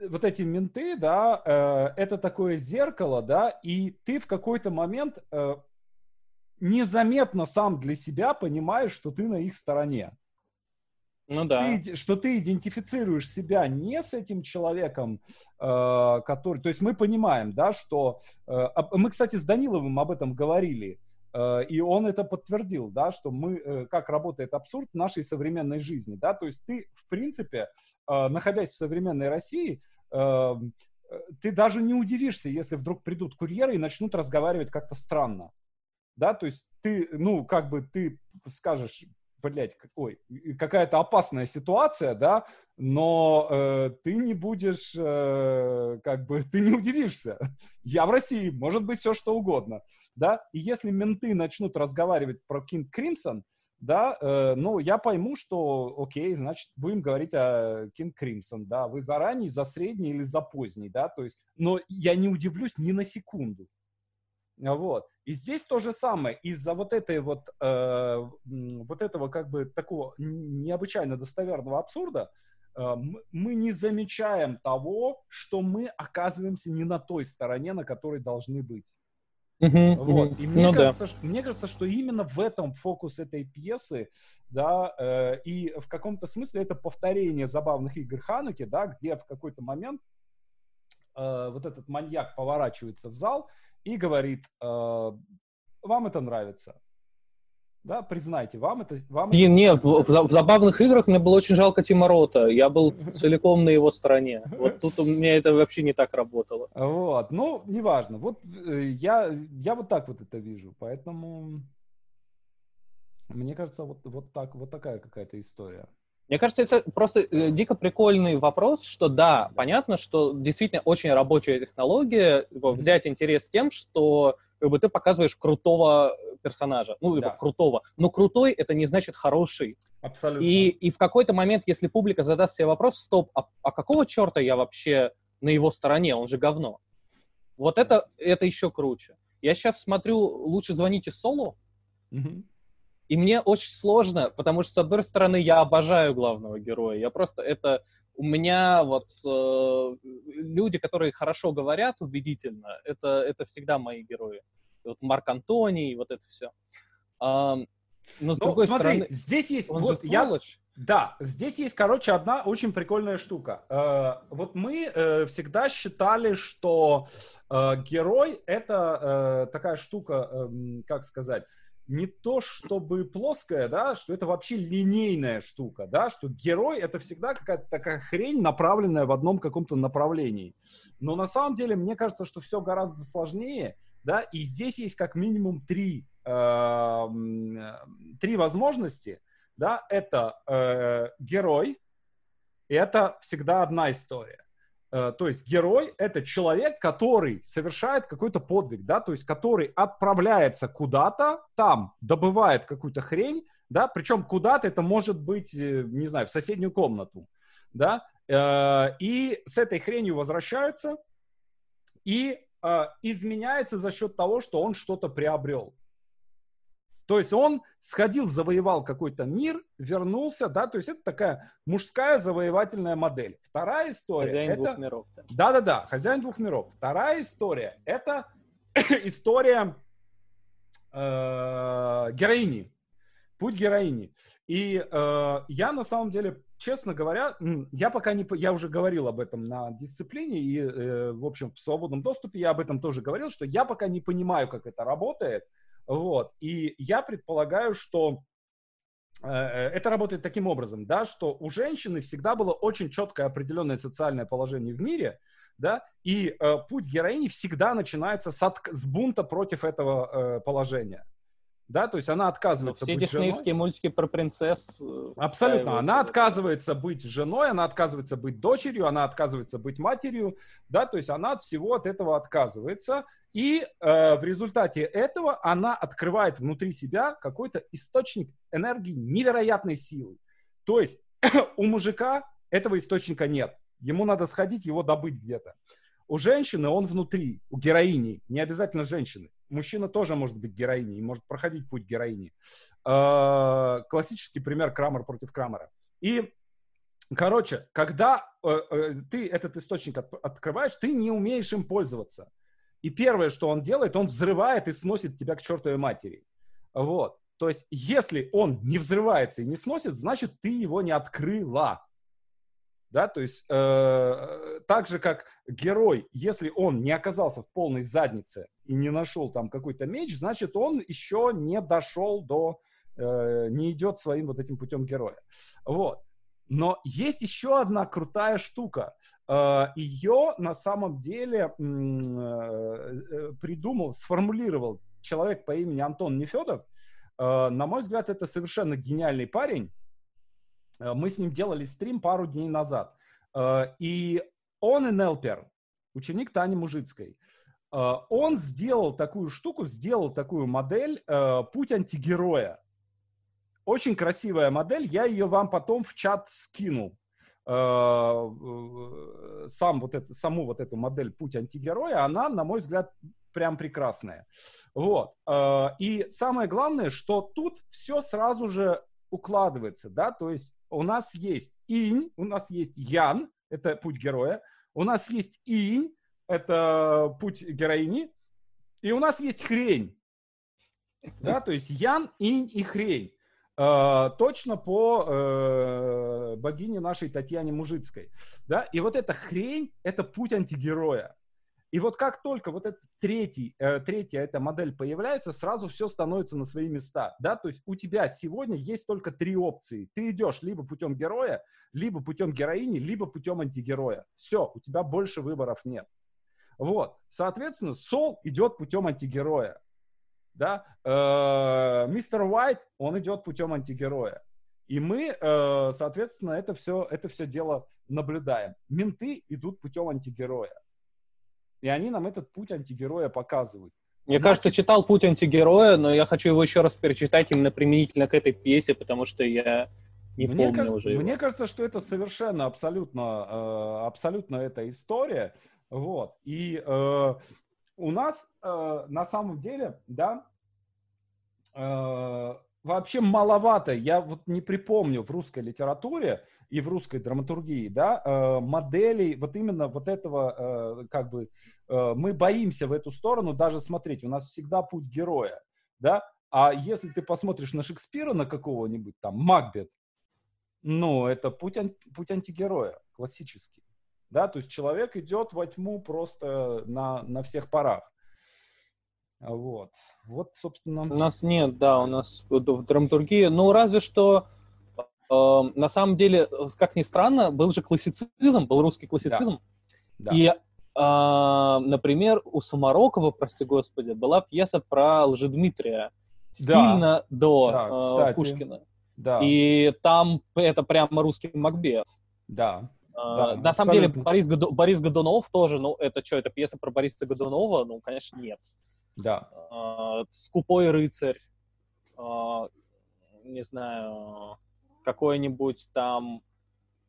вот эти менты, да, это такое зеркало, да, и ты в какой-то момент незаметно сам для себя понимаешь, что ты на их стороне. Ну что да. Ты, что ты идентифицируешь себя не с этим человеком, э, который... То есть мы понимаем, да, что... Э, мы, кстати, с Даниловым об этом говорили. Э, и он это подтвердил, да, что мы, э, как работает абсурд в нашей современной жизни, да, то есть ты, в принципе, э, находясь в современной России, ты даже не удивишься, если вдруг придут курьеры и начнут разговаривать как-то странно, да, то есть ты, ну, как бы ты скажешь, блядь, какой, какая-то опасная ситуация, да, но э, ты не будешь, э, как бы, ты не удивишься. Я в России, может быть, все что угодно, да, и если менты начнут разговаривать про Кинг Кримсон, да, э, ну, я пойму, что, окей, значит, будем говорить о Кинг Кримсон, да, вы за ранний, за средний или за поздний, да, то есть, но я не удивлюсь ни на секунду, вот. И здесь то же самое. Из-за вот этой вот, э, вот этого как бы такого необычайно достоверного абсурда э, мы не замечаем того, что мы оказываемся не на той стороне, на которой должны быть. Вот. И мне, ну, кажется, да. что, мне кажется, что именно в этом фокус этой пьесы, да, э, и в каком-то смысле это повторение забавных игр Хануки, да, где в какой-то момент э, вот этот маньяк поворачивается в зал и говорит, э, вам это нравится. Да, признайте, вам это... Вам не, это... не в, в, в забавных играх мне было очень жалко Тима Рота. Я был целиком на его стороне. Вот тут у меня это вообще не так работало. Вот, ну, неважно. Вот э, я, я вот так вот это вижу, поэтому... Мне кажется, вот, вот, так, вот такая какая-то история. Мне кажется, это просто э, дико прикольный вопрос, что да, понятно, что действительно очень рабочая технология, взять интерес тем, что как бы, ты показываешь крутого персонажа, ну, да. крутого. Но крутой это не значит хороший. Абсолютно. И, и в какой-то момент, если публика задаст себе вопрос, стоп, а, а какого черта я вообще на его стороне, он же говно. Вот это, это еще круче. Я сейчас смотрю «Лучше звоните Солу», угу. И мне очень сложно, потому что, с одной стороны, я обожаю главного героя. Я просто это... У меня вот э, люди, которые хорошо говорят убедительно, это, это всегда мои герои. Вот Марк Антоний, вот это все. А, но с ну, другой смотри, стороны... здесь есть... Он вот же сволочь. Я... Да, здесь есть, короче, одна очень прикольная штука. Э, вот мы э, всегда считали, что э, герой это э, такая штука, э, как сказать, не то чтобы плоская, да, что это вообще линейная штука, да, что герой это всегда какая-то такая хрень, направленная в одном каком-то направлении. Но на самом деле мне кажется, что все гораздо сложнее, да, и здесь есть как минимум три, э, три возможности, да, это э, герой, и это всегда одна история. Э, то есть герой — это человек, который совершает какой-то подвиг, да, то есть который отправляется куда-то, там добывает какую-то хрень, да, причем куда-то это может быть, э, не знаю, в соседнюю комнату, да, э, и с этой хренью возвращается и изменяется за счет того, что он что-то приобрел. То есть он сходил, завоевал какой-то мир, вернулся, да, то есть это такая мужская завоевательная модель. Вторая история... Хозяин это... двух миров. Да-да-да, хозяин двух миров. Вторая история — это история э, героини, путь героини. И э, я на самом деле, честно говоря, я пока не, я уже говорил об этом на дисциплине и, э, в общем, в свободном доступе я об этом тоже говорил, что я пока не понимаю, как это работает. Вот. И я предполагаю, что э, э, это работает таким образом, да, что у женщины всегда было очень четкое определенное социальное положение в мире, да, и э, путь героини всегда начинается с, от, с бунта против этого э, положения. Да, то есть она отказывается ну, быть женой. Все диснеевские мультики про принцесс. Э, Абсолютно. Она отказывается быть женой, она отказывается быть дочерью, она отказывается быть матерью, да, то есть она от всего от этого отказывается. И э, в результате этого она открывает внутри себя какой-то источник энергии невероятной силы. То есть у мужика этого источника нет. Ему надо сходить, его добыть где-то. У женщины он внутри, у героини, не обязательно женщины. Мужчина тоже может быть героиней, может проходить путь героини. Э, классический пример Крамер против Крамера. И, короче, когда э, э, ты этот источник от, открываешь, ты не умеешь им пользоваться. И первое, что он делает, он взрывает и сносит тебя к чертовой матери. Вот. То есть, если он не взрывается и не сносит, значит, ты его не открыла. Да, то есть, э, так же, как герой, если он не оказался в полной заднице и не нашел там какой-то меч, значит, он еще не дошел до, э, не идет своим вот этим путем героя. Вот. Но есть еще одна крутая штука. Э, Ее на самом деле э, э, придумал, сформулировал человек по имени Антон Нефедов. На мой взгляд, это совершенно гениальный парень. Мы с ним делали стрим пару дней назад. И он и Нелпер, ученик Тани Мужицкой, он сделал такую штуку, сделал такую модель «Путь антигероя». Очень красивая модель, я ее вам потом в чат скину. Э, сам вот это, саму вот эту модель «Путь антигероя», она, на мой взгляд, прям прекрасная. Вот. Э, и самое главное, что тут все сразу же укладывается, да, то есть у нас есть инь, у нас есть ян, это путь героя, у нас есть инь, это путь героини, и у нас есть хрень, да, то есть ян, инь и хрень. Э, точно по э, богине нашей Татьяне Мужицкой. Да? И вот эта хрень — это путь антигероя. И вот как только вот этот третий, э, третья эта модель появляется, сразу все становится на свои места. Да? То есть у тебя сегодня есть только три опции. Ты идешь либо путем героя, либо путем героини, либо путем антигероя. Все, у тебя больше выборов нет. Вот. Соответственно, Сол идет путем антигероя да, э, мистер Уайт, он идет путем антигероя. И мы, э, соответственно, это все, это все дело наблюдаем. Менты идут путем антигероя. И они нам этот путь антигероя показывают. Мне Значит, кажется, читал «Путь антигероя», но я хочу его еще раз перечитать именно применительно к этой пьесе, потому что я не мне помню кажется, уже его. Мне кажется, что это совершенно абсолютно, э, абсолютно эта история. Вот. И у нас э, на самом деле, да, э, вообще маловато. Я вот не припомню в русской литературе и в русской драматургии, да, э, моделей вот именно вот этого, э, как бы, э, мы боимся в эту сторону даже смотреть. У нас всегда путь героя, да. А если ты посмотришь на Шекспира, на какого-нибудь там, Макбет, ну, это путь, путь антигероя, классический. Да, то есть человек идет во тьму просто на, на всех парах. Вот. Вот, собственно... У нас нет, да, у нас в драматургии, ну, разве что, э, на самом деле, как ни странно, был же классицизм, был русский классицизм. Да. И, э, например, у Самарокова, прости господи, была пьеса про Лжедмитрия, стильно да. до да, э, Пушкина. Да. И там это прямо русский Макбет. Да. Uh, да, на самом деле Борис, Годо, Борис Годунов тоже, ну это что, это пьеса про Бориса Годунова? Ну, конечно, нет. Да. Uh, Скупой рыцарь, uh, не знаю, какой-нибудь там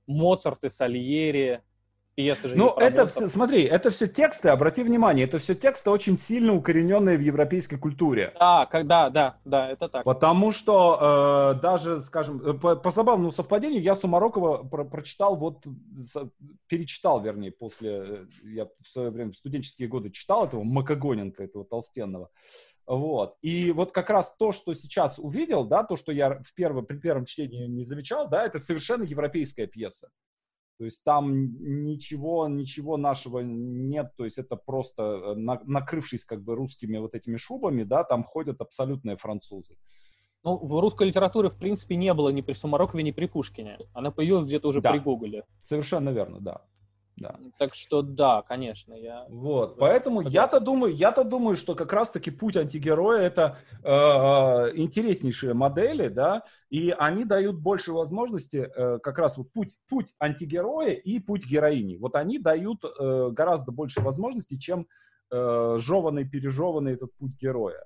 Моцарт и Сальери, пьесы же Ну, это все, смотри, это все тексты, обрати внимание, это все тексты очень сильно укорененные в европейской культуре. Да, когда, да, да, это так. Потому что э, даже, скажем, э, по, по забавному совпадению, я Сумарокова про прочитал, вот, за, перечитал, вернее, после, э, я в свое время, в студенческие годы читал этого Макогоненко, этого толстенного. Вот. И вот как раз то, что сейчас увидел, да, то, что я в первом, при первом чтении не замечал, да, это совершенно европейская пьеса. То есть там ничего, ничего нашего нет, то есть это просто э, на, накрывшись как бы русскими вот этими шубами, да, там ходят абсолютные французы. Ну, в русской литературе, в принципе, не было ни при Сумарокове, ни при Пушкине. Она появилась где-то уже да. при Гоголе. Совершенно верно, да. Да. Так что да, конечно, я. Вот, поэтому я-то думаю, я-то думаю, что как раз-таки путь антигероя это э, интереснейшие модели, да, и они дают больше возможности, э, как раз вот путь путь антигероя и путь героини. Вот они дают э, гораздо больше возможностей, чем э, жеванный пережеванный этот путь героя.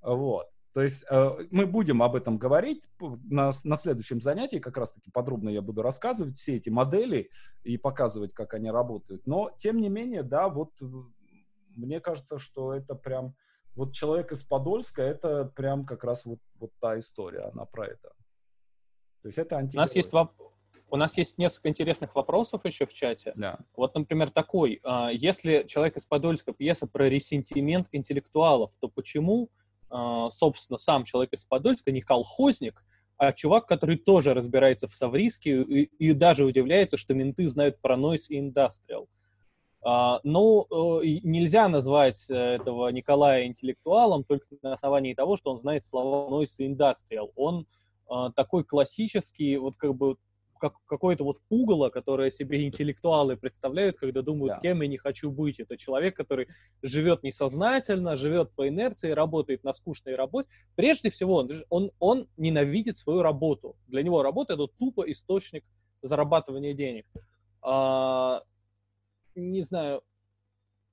Вот. То есть э, мы будем об этом говорить на, на следующем занятии, как раз-таки подробно я буду рассказывать все эти модели и показывать, как они работают. Но, тем не менее, да, вот э, мне кажется, что это прям, вот человек из Подольска, это прям как раз вот, вот та история, она про это. То есть это антигерой. У нас есть воп... У нас есть несколько интересных вопросов еще в чате. Да. Вот, например, такой. А, если человек из Подольска пьеса про ресентимент интеллектуалов, то почему собственно, сам человек из Подольска не колхозник, а чувак, который тоже разбирается в Савриске и, и даже удивляется, что менты знают про Noise и Industrial. Uh, ну, нельзя назвать uh, этого Николая интеллектуалом только на основании того, что он знает слова Noise Industrial. Он а, такой классический, вот как бы как, какое-то вот пугало, которое себе интеллектуалы представляют, когда думают, да. кем я не хочу быть. Это человек, который живет несознательно, живет по инерции, работает на скучной работе. Прежде всего, он, он, он ненавидит свою работу. Для него работа — это тупо источник зарабатывания денег. А, не знаю,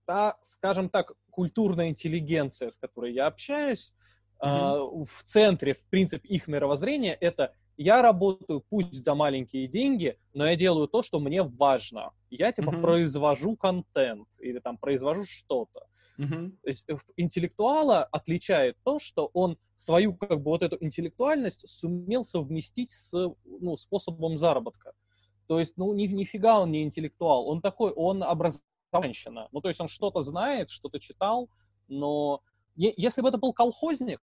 та, скажем так, культурная интеллигенция, с которой я общаюсь, mm-hmm. а, в центре, в принципе, их мировоззрения — это — я работаю пусть за маленькие деньги, но я делаю то, что мне важно. Я типа mm-hmm. произвожу контент или там произвожу что-то. Mm-hmm. То есть э, интеллектуала отличает то, что он свою как бы вот эту интеллектуальность сумел совместить с ну, способом заработка. То есть, ну, ни, нифига он не интеллектуал. Он такой, он образованщина. Ну, то есть он что-то знает, что-то читал, но если бы это был колхозник,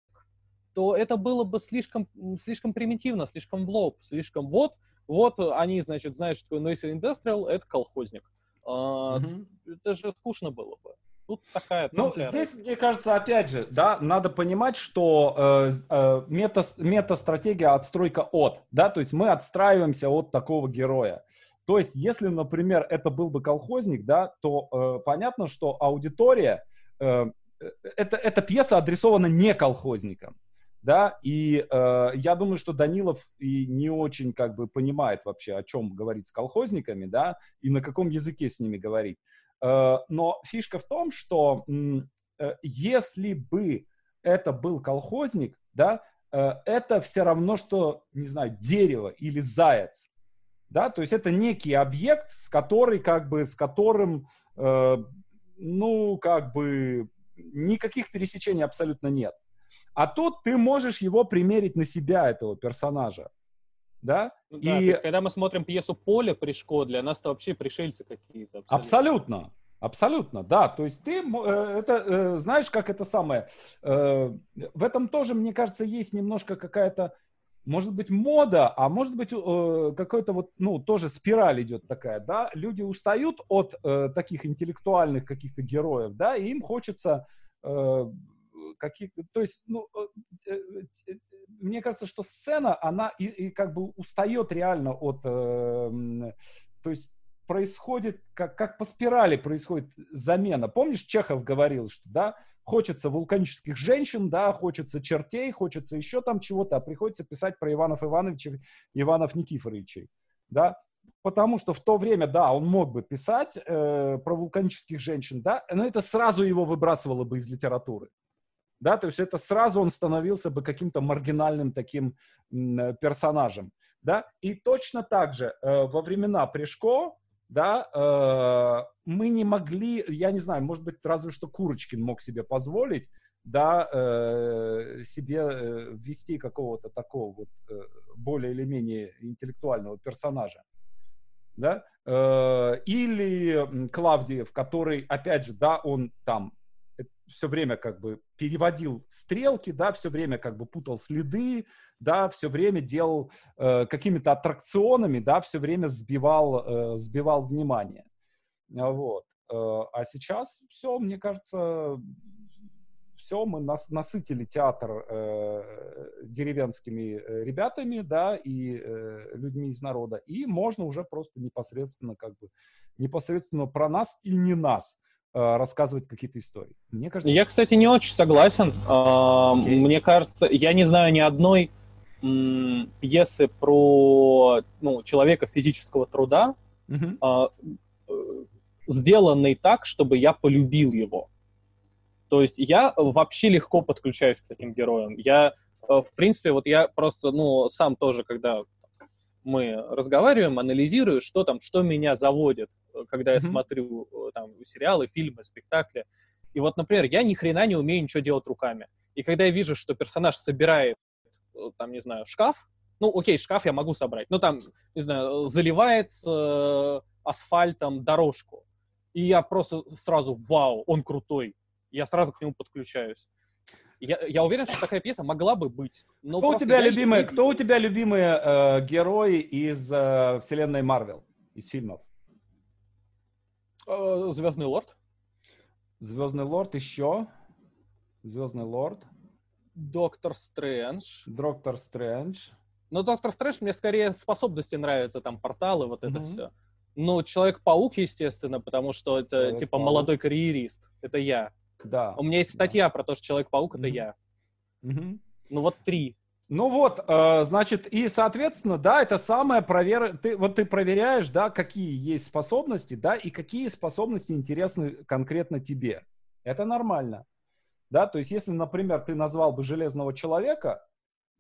то это было бы слишком, слишком примитивно, слишком в лоб, слишком вот, вот они, значит, знают, что такое Noise Industrial, это колхозник. Угу. Это же скучно было бы. Тут такая... Ну, здесь, мне кажется, опять же, да, надо понимать, что э, э, мета, мета-стратегия отстройка от, да, то есть мы отстраиваемся от такого героя. То есть, если, например, это был бы колхозник, да, то э, понятно, что аудитория, э, э это, эта пьеса адресована не колхозникам да, и э, я думаю, что Данилов и не очень как бы понимает вообще, о чем говорить с колхозниками, да, и на каком языке с ними говорить. Э, но фишка в том, что э, если бы это был колхозник, да, э, это все равно, что, не знаю, дерево или заяц, да, то есть это некий объект, с который, как бы, с которым, э, ну, как бы, никаких пересечений абсолютно нет. А тут ты можешь его примерить на себя, этого персонажа. Да? Ну, да, и... есть, когда мы смотрим пьесу Поле Пришко, для нас это вообще пришельцы какие-то. Абсолютно. абсолютно. Абсолютно, да. То есть ты, э, это, э, знаешь, как это самое, э, в этом тоже, мне кажется, есть немножко какая-то, может быть, мода, а может быть, какой-то вот, ну, тоже спираль идет такая, да. Люди устают от таких интеллектуальных каких-то героев, да, и им хочется каких, то есть, ну, мне кажется, что сцена, она и, и как бы устает реально от, то есть происходит, как, как по спирали происходит замена. Помнишь, Чехов говорил, что, да, хочется вулканических женщин, да, хочется чертей, хочется еще там чего-то, а приходится писать про Иванов Ивановича, Иванов Никифоровичей, да, потому что в то время, да, он мог бы писать э, про вулканических женщин, да, но это сразу его выбрасывало бы из литературы, да, то есть это сразу он становился бы каким-то маргинальным таким э, персонажем, да, и точно так же э, во времена Пришко, да, э, мы не могли, я не знаю, может быть, разве что Курочкин мог себе позволить, да, э, себе э, ввести какого-то такого вот э, более или менее интеллектуального персонажа, да, э, или Клавдиев, который, опять же, да, он там все время как бы переводил стрелки, да, все время как бы путал следы, да, все время делал э, какими-то аттракционами, да, все время сбивал, э, сбивал внимание. Вот. Э, а сейчас все, мне кажется, все, мы нас, насытили театр э, деревенскими э, ребятами, да, и э, людьми из народа, и можно уже просто непосредственно, как бы, непосредственно про нас и не нас рассказывать какие-то истории. Мне кажется... Я, кстати, не очень согласен. Okay. Мне кажется, я не знаю ни одной пьесы про ну, человека физического труда, uh-huh. сделанной так, чтобы я полюбил его. То есть я вообще легко подключаюсь к таким героям. Я, э, в принципе, вот я просто, ну, сам тоже, когда мы разговариваем, анализирую, что там, что меня заводит, э, когда я mm-hmm. смотрю э, там сериалы, фильмы, спектакли. И вот, например, я ни хрена не умею ничего делать руками. И когда я вижу, что персонаж собирает, э, там, не знаю, шкаф, ну, окей, шкаф я могу собрать, ну, там, не знаю, заливает э, асфальтом дорожку, и я просто сразу, вау, он крутой, я сразу к нему подключаюсь. Я, я уверен, что такая пьеса могла бы быть. Но кто, у тебя любимые, не... кто у тебя любимые э, герои из э, вселенной Марвел, из фильмов? Э, Звездный лорд. Звездный лорд еще. Звездный лорд. Доктор Стрэндж. Доктор Стрэндж. Но Доктор Стрэндж мне скорее способности нравятся, там порталы, вот это mm-hmm. все. Ну, Человек-паук, естественно, потому что это Человек типа молодой карьерист. Это я. Да. У меня есть статья да. про то, что Человек-паук это mm-hmm. я. Mm-hmm. Ну вот три. Ну вот, э, значит, и, соответственно, да, это самое провер... Ты, вот ты проверяешь, да, какие есть способности, да, и какие способности интересны конкретно тебе. Это нормально. Да, то есть, если, например, ты назвал бы Железного Человека,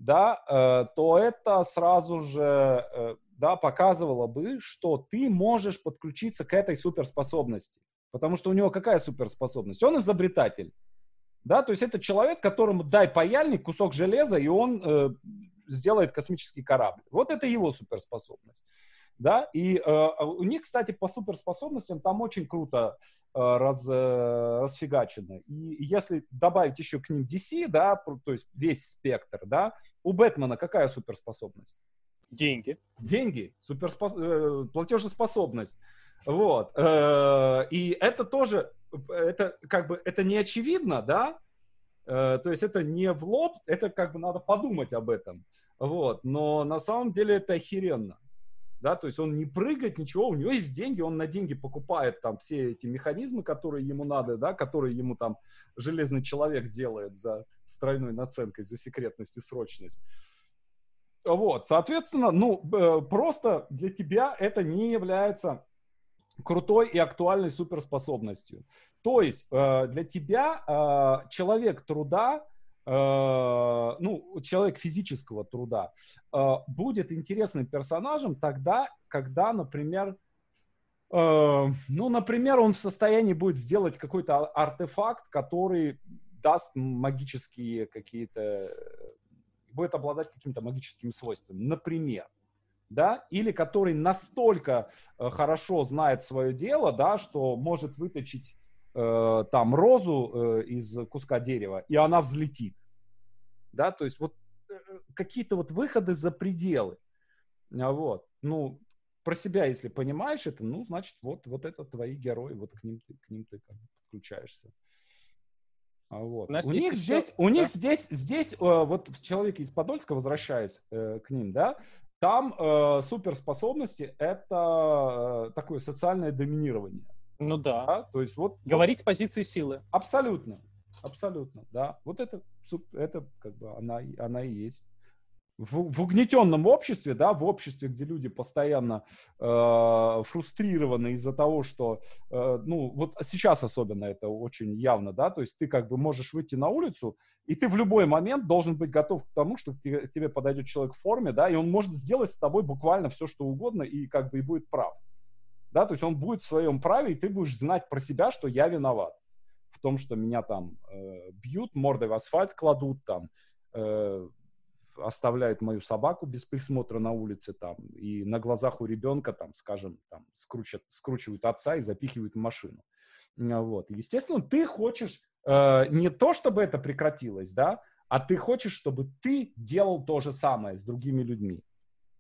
да, э, то это сразу же, э, да, показывало бы, что ты можешь подключиться к этой суперспособности. Потому что у него какая суперспособность? Он изобретатель. Да, то есть это человек, которому дай паяльник, кусок железа, и он э, сделает космический корабль. Вот это его суперспособность. Да, и э, у них, кстати, по суперспособностям там очень круто э, раз, э, расфигачено. И если добавить еще к ним DC, да, то есть весь спектр, да, у Бэтмена какая суперспособность? Деньги. Деньги, суперспос... э, платежеспособность. Вот. Э, и это тоже, это как бы, это не очевидно, да? Э, то есть это не в лоб, это как бы надо подумать об этом. Вот. Но на самом деле это охеренно. Да, то есть он не прыгает, ничего, у него есть деньги, он на деньги покупает там все эти механизмы, которые ему надо, да, которые ему там железный человек делает за с наценкой, за секретность и срочность. Вот, соответственно, ну, э, просто для тебя это не является крутой и актуальной суперспособностью. То есть э, для тебя э, человек труда, э, ну, человек физического труда э, будет интересным персонажем тогда, когда, например, э, ну, например, он в состоянии будет сделать какой-то артефакт, который даст магические какие-то, будет обладать какими-то магическими свойствами. Например, да, или который настолько э, хорошо знает свое дело, да, что может выточить э, там розу э, из куска дерева, и она взлетит, да, то есть вот э, какие-то вот выходы за пределы, а вот, ну, про себя, если понимаешь это, ну, значит, вот, вот это твои герои, вот к ним ты, к ним ты как подключаешься. А вот. У, у них здесь, у да? них здесь, здесь, э, вот в человеке из Подольска, возвращаясь э, к ним, да, там э, суперспособности это э, такое социальное доминирование. Ну да. да? То есть вот... Говорить вот, с позиции силы. Абсолютно. Абсолютно, да. Вот это, это как бы она, она и есть в, в угнетенном обществе, да, в обществе, где люди постоянно э, фрустрированы из-за того, что, э, ну, вот сейчас особенно это очень явно, да, то есть ты как бы можешь выйти на улицу, и ты в любой момент должен быть готов к тому, что к тебе, к тебе подойдет человек в форме, да, и он может сделать с тобой буквально все, что угодно, и как бы и будет прав, да, то есть он будет в своем праве, и ты будешь знать про себя, что я виноват в том, что меня там э, бьют, мордой в асфальт кладут, там, э, оставляют мою собаку без присмотра на улице там, и на глазах у ребенка, там, скажем, там, скручат, скручивают отца и запихивают в машину. Вот. Естественно, ты хочешь э, не то, чтобы это прекратилось, да, а ты хочешь, чтобы ты делал то же самое с другими людьми.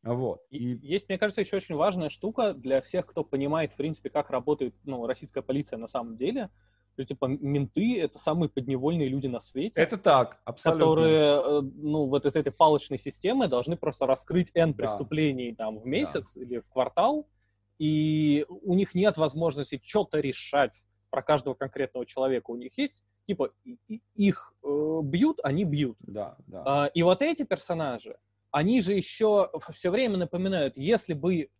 Вот. И есть, мне кажется, еще очень важная штука для всех, кто понимает, в принципе, как работает ну, российская полиция на самом деле – то есть, типа, менты — это самые подневольные люди на свете. Это так, абсолютно. Которые, э, ну, вот из этой палочной системы должны просто раскрыть N да. преступлений там в месяц да. или в квартал, и у них нет возможности что-то решать про каждого конкретного человека. У них есть, типа, их э, бьют, они бьют. Да, да. А, и вот эти персонажи, они же еще все время напоминают, если бы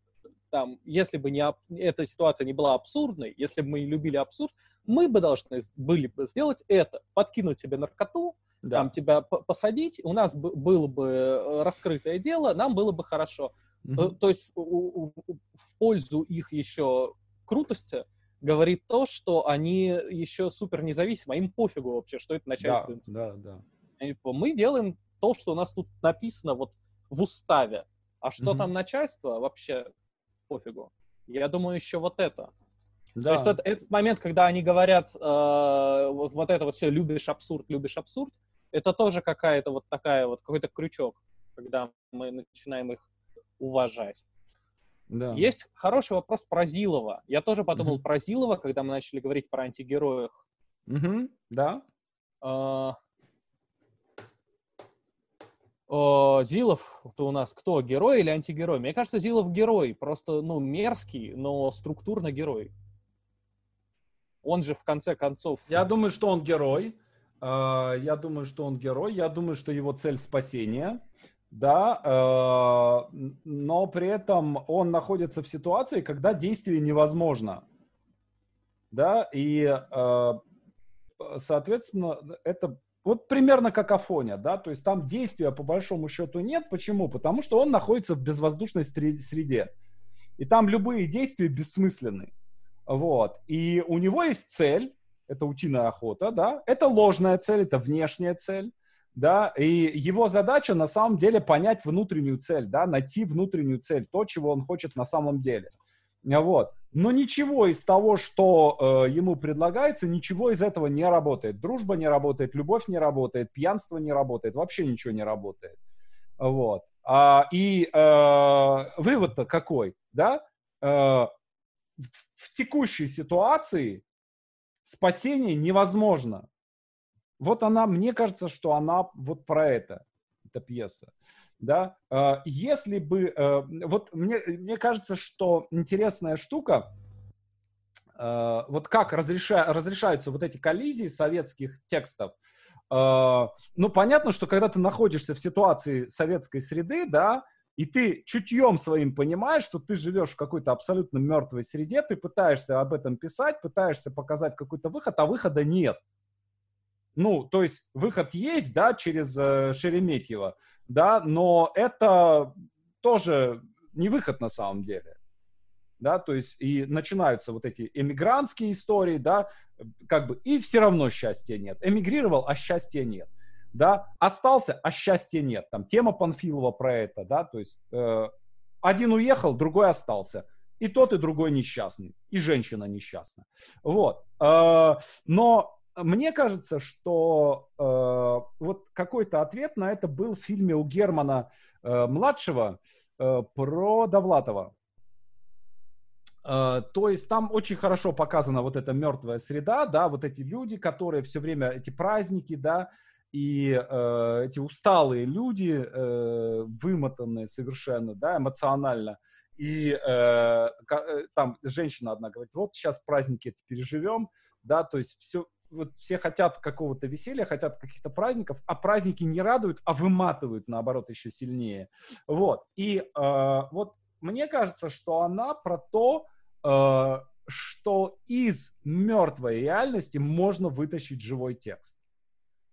там, если бы не, эта ситуация не была абсурдной, если бы мы не любили абсурд, мы бы должны были бы сделать это, подкинуть тебе наркоту, да. там тебя посадить, у нас было бы э, раскрытое дело, нам было бы хорошо. Mm-hmm. То есть в пользу их еще крутости говорит то, что они еще супер независимы, а им пофигу вообще, что это начальство. Да, да, да. Мы делаем то, что у нас тут написано вот в уставе, а что mm-hmm. там начальство вообще пофигу. Я думаю, еще вот это. Да. То есть тот, этот момент, когда они говорят э, вот, вот это вот все любишь абсурд, любишь абсурд, это тоже какая-то вот такая вот какой-то крючок, когда мы начинаем их уважать. Да. Есть хороший вопрос про Зилова. Я тоже подумал угу. про Зилова, когда мы начали говорить про антигероев. Угу. Да. Э, о, Зилов, то у нас кто, герой или антигерой? Мне кажется, Зилов герой, просто, ну, мерзкий, но структурно герой. Он же в конце концов... Я думаю, что он герой. А, я думаю, что он герой. Я думаю, что его цель спасение. Да, а, но при этом он находится в ситуации, когда действие невозможно. Да, и, а, соответственно, это вот примерно как Афоня, да, то есть там действия по большому счету нет. Почему? Потому что он находится в безвоздушной среде. И там любые действия бессмысленны. Вот. И у него есть цель, это утиная охота, да, это ложная цель, это внешняя цель, да, и его задача на самом деле понять внутреннюю цель, да, найти внутреннюю цель, то, чего он хочет на самом деле. Вот. Но ничего из того, что э, ему предлагается, ничего из этого не работает. Дружба не работает, любовь не работает, пьянство не работает, вообще ничего не работает. Вот. А, и э, вывод-то какой, да? Э, в текущей ситуации спасение невозможно. Вот она, мне кажется, что она вот про это, эта пьеса. Да? А, если бы, э, вот мне, мне кажется, что интересная штука, э, вот как разреша, разрешаются вот эти коллизии советских текстов, э, ну, понятно, что когда ты находишься в ситуации советской среды, да, и ты чутьем своим понимаешь, что ты живешь в какой-то абсолютно мертвой среде, ты пытаешься об этом писать, пытаешься показать какой-то выход, а выхода нет. Ну, то есть выход есть, да, через э, да, то есть и начинаются вот эти эмигрантские истории, да, как бы, и все равно счастья нет. Эмигрировал, а счастья нет, да, остался, а счастья нет. Там тема Панфилова про это, да, то есть э, один уехал, другой остался. И тот, и другой несчастный. И женщина несчастна. Вот. Э, но мне кажется, что э, вот какой-то ответ на это был в фильме у Германа э, младшего э, про Довлатова. Э, то есть там очень хорошо показана вот эта мертвая среда, да, вот эти люди, которые все время эти праздники, да, и э, эти усталые люди, э, вымотанные совершенно, да, эмоционально, и э, э, там женщина одна говорит, вот сейчас праздники эти переживем, да, то есть все, вот все хотят какого-то веселья, хотят каких-то праздников, а праздники не радуют, а выматывают, наоборот, еще сильнее. Вот. И э, вот мне кажется, что она про то, э, что из мертвой реальности можно вытащить живой текст.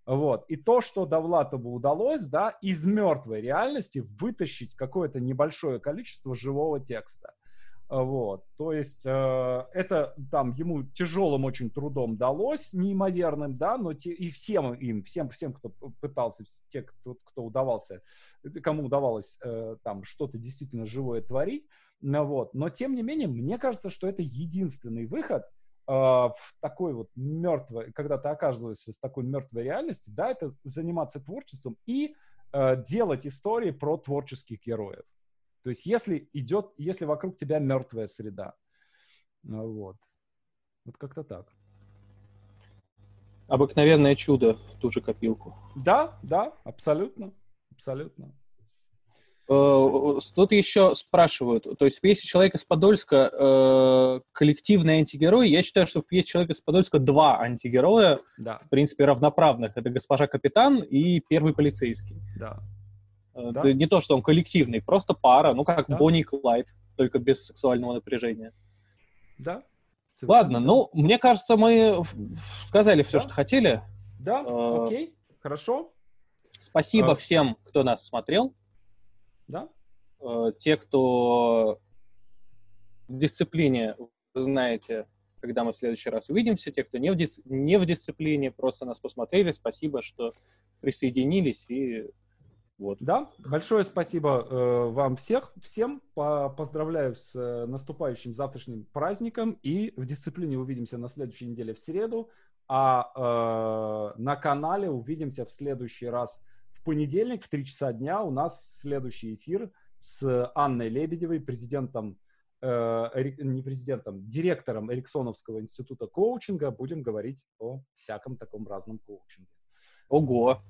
Вот. И то, что Довлатову удалось, да, из мертвой реальности вытащить какое-то небольшое количество живого текста. Вот, то есть э, это там ему тяжелым очень трудом далось, неимоверным, да, но те, и всем им, всем, всем, кто пытался, те, кто, кто удавался, кому удавалось э, там что-то действительно живое творить, ну, вот, но тем не менее, мне кажется, что это единственный выход э, в такой вот мертвой, когда ты оказываешься в такой мертвой реальности, да, это заниматься творчеством и э, делать истории про творческих героев. То есть если идет, если вокруг тебя мертвая среда. Ну вот. Вот как-то так. Обыкновенное чудо в ту же копилку. Да, да, абсолютно. Абсолютно. Э, тут еще спрашивают, то есть в пьесе «Человек из Подольска» э, коллективный антигерой, я считаю, что в пьесе «Человек из Подольска» два антигероя, да. в принципе, равноправных. Это госпожа капитан и первый полицейский. Да. Э, да? не то, что он коллективный, просто пара, ну как да? Бонни и Клайд, только без сексуального напряжения. Да. Ладно, ну, мне кажется, мы сказали все, да? что хотели. Да, э, окей, хорошо. Спасибо а... всем, кто нас смотрел. Да. Э, те, кто в дисциплине, вы знаете, когда мы в следующий раз увидимся. Те, кто не в, дис... не в дисциплине, просто нас посмотрели. Спасибо, что присоединились и вот. Да, большое спасибо э, вам всех, всем. По поздравляю с э, наступающим завтрашним праздником. И в дисциплине увидимся на следующей неделе в среду. А э, на канале увидимся в следующий раз понедельник в 3 часа дня. У нас следующий эфир с Анной Лебедевой, президентом, э, не президентом, директором Эриксоновского института коучинга. Будем говорить о всяком таком разном коучинге. Ого!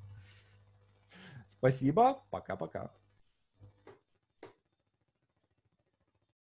Спасибо. Пока-пока.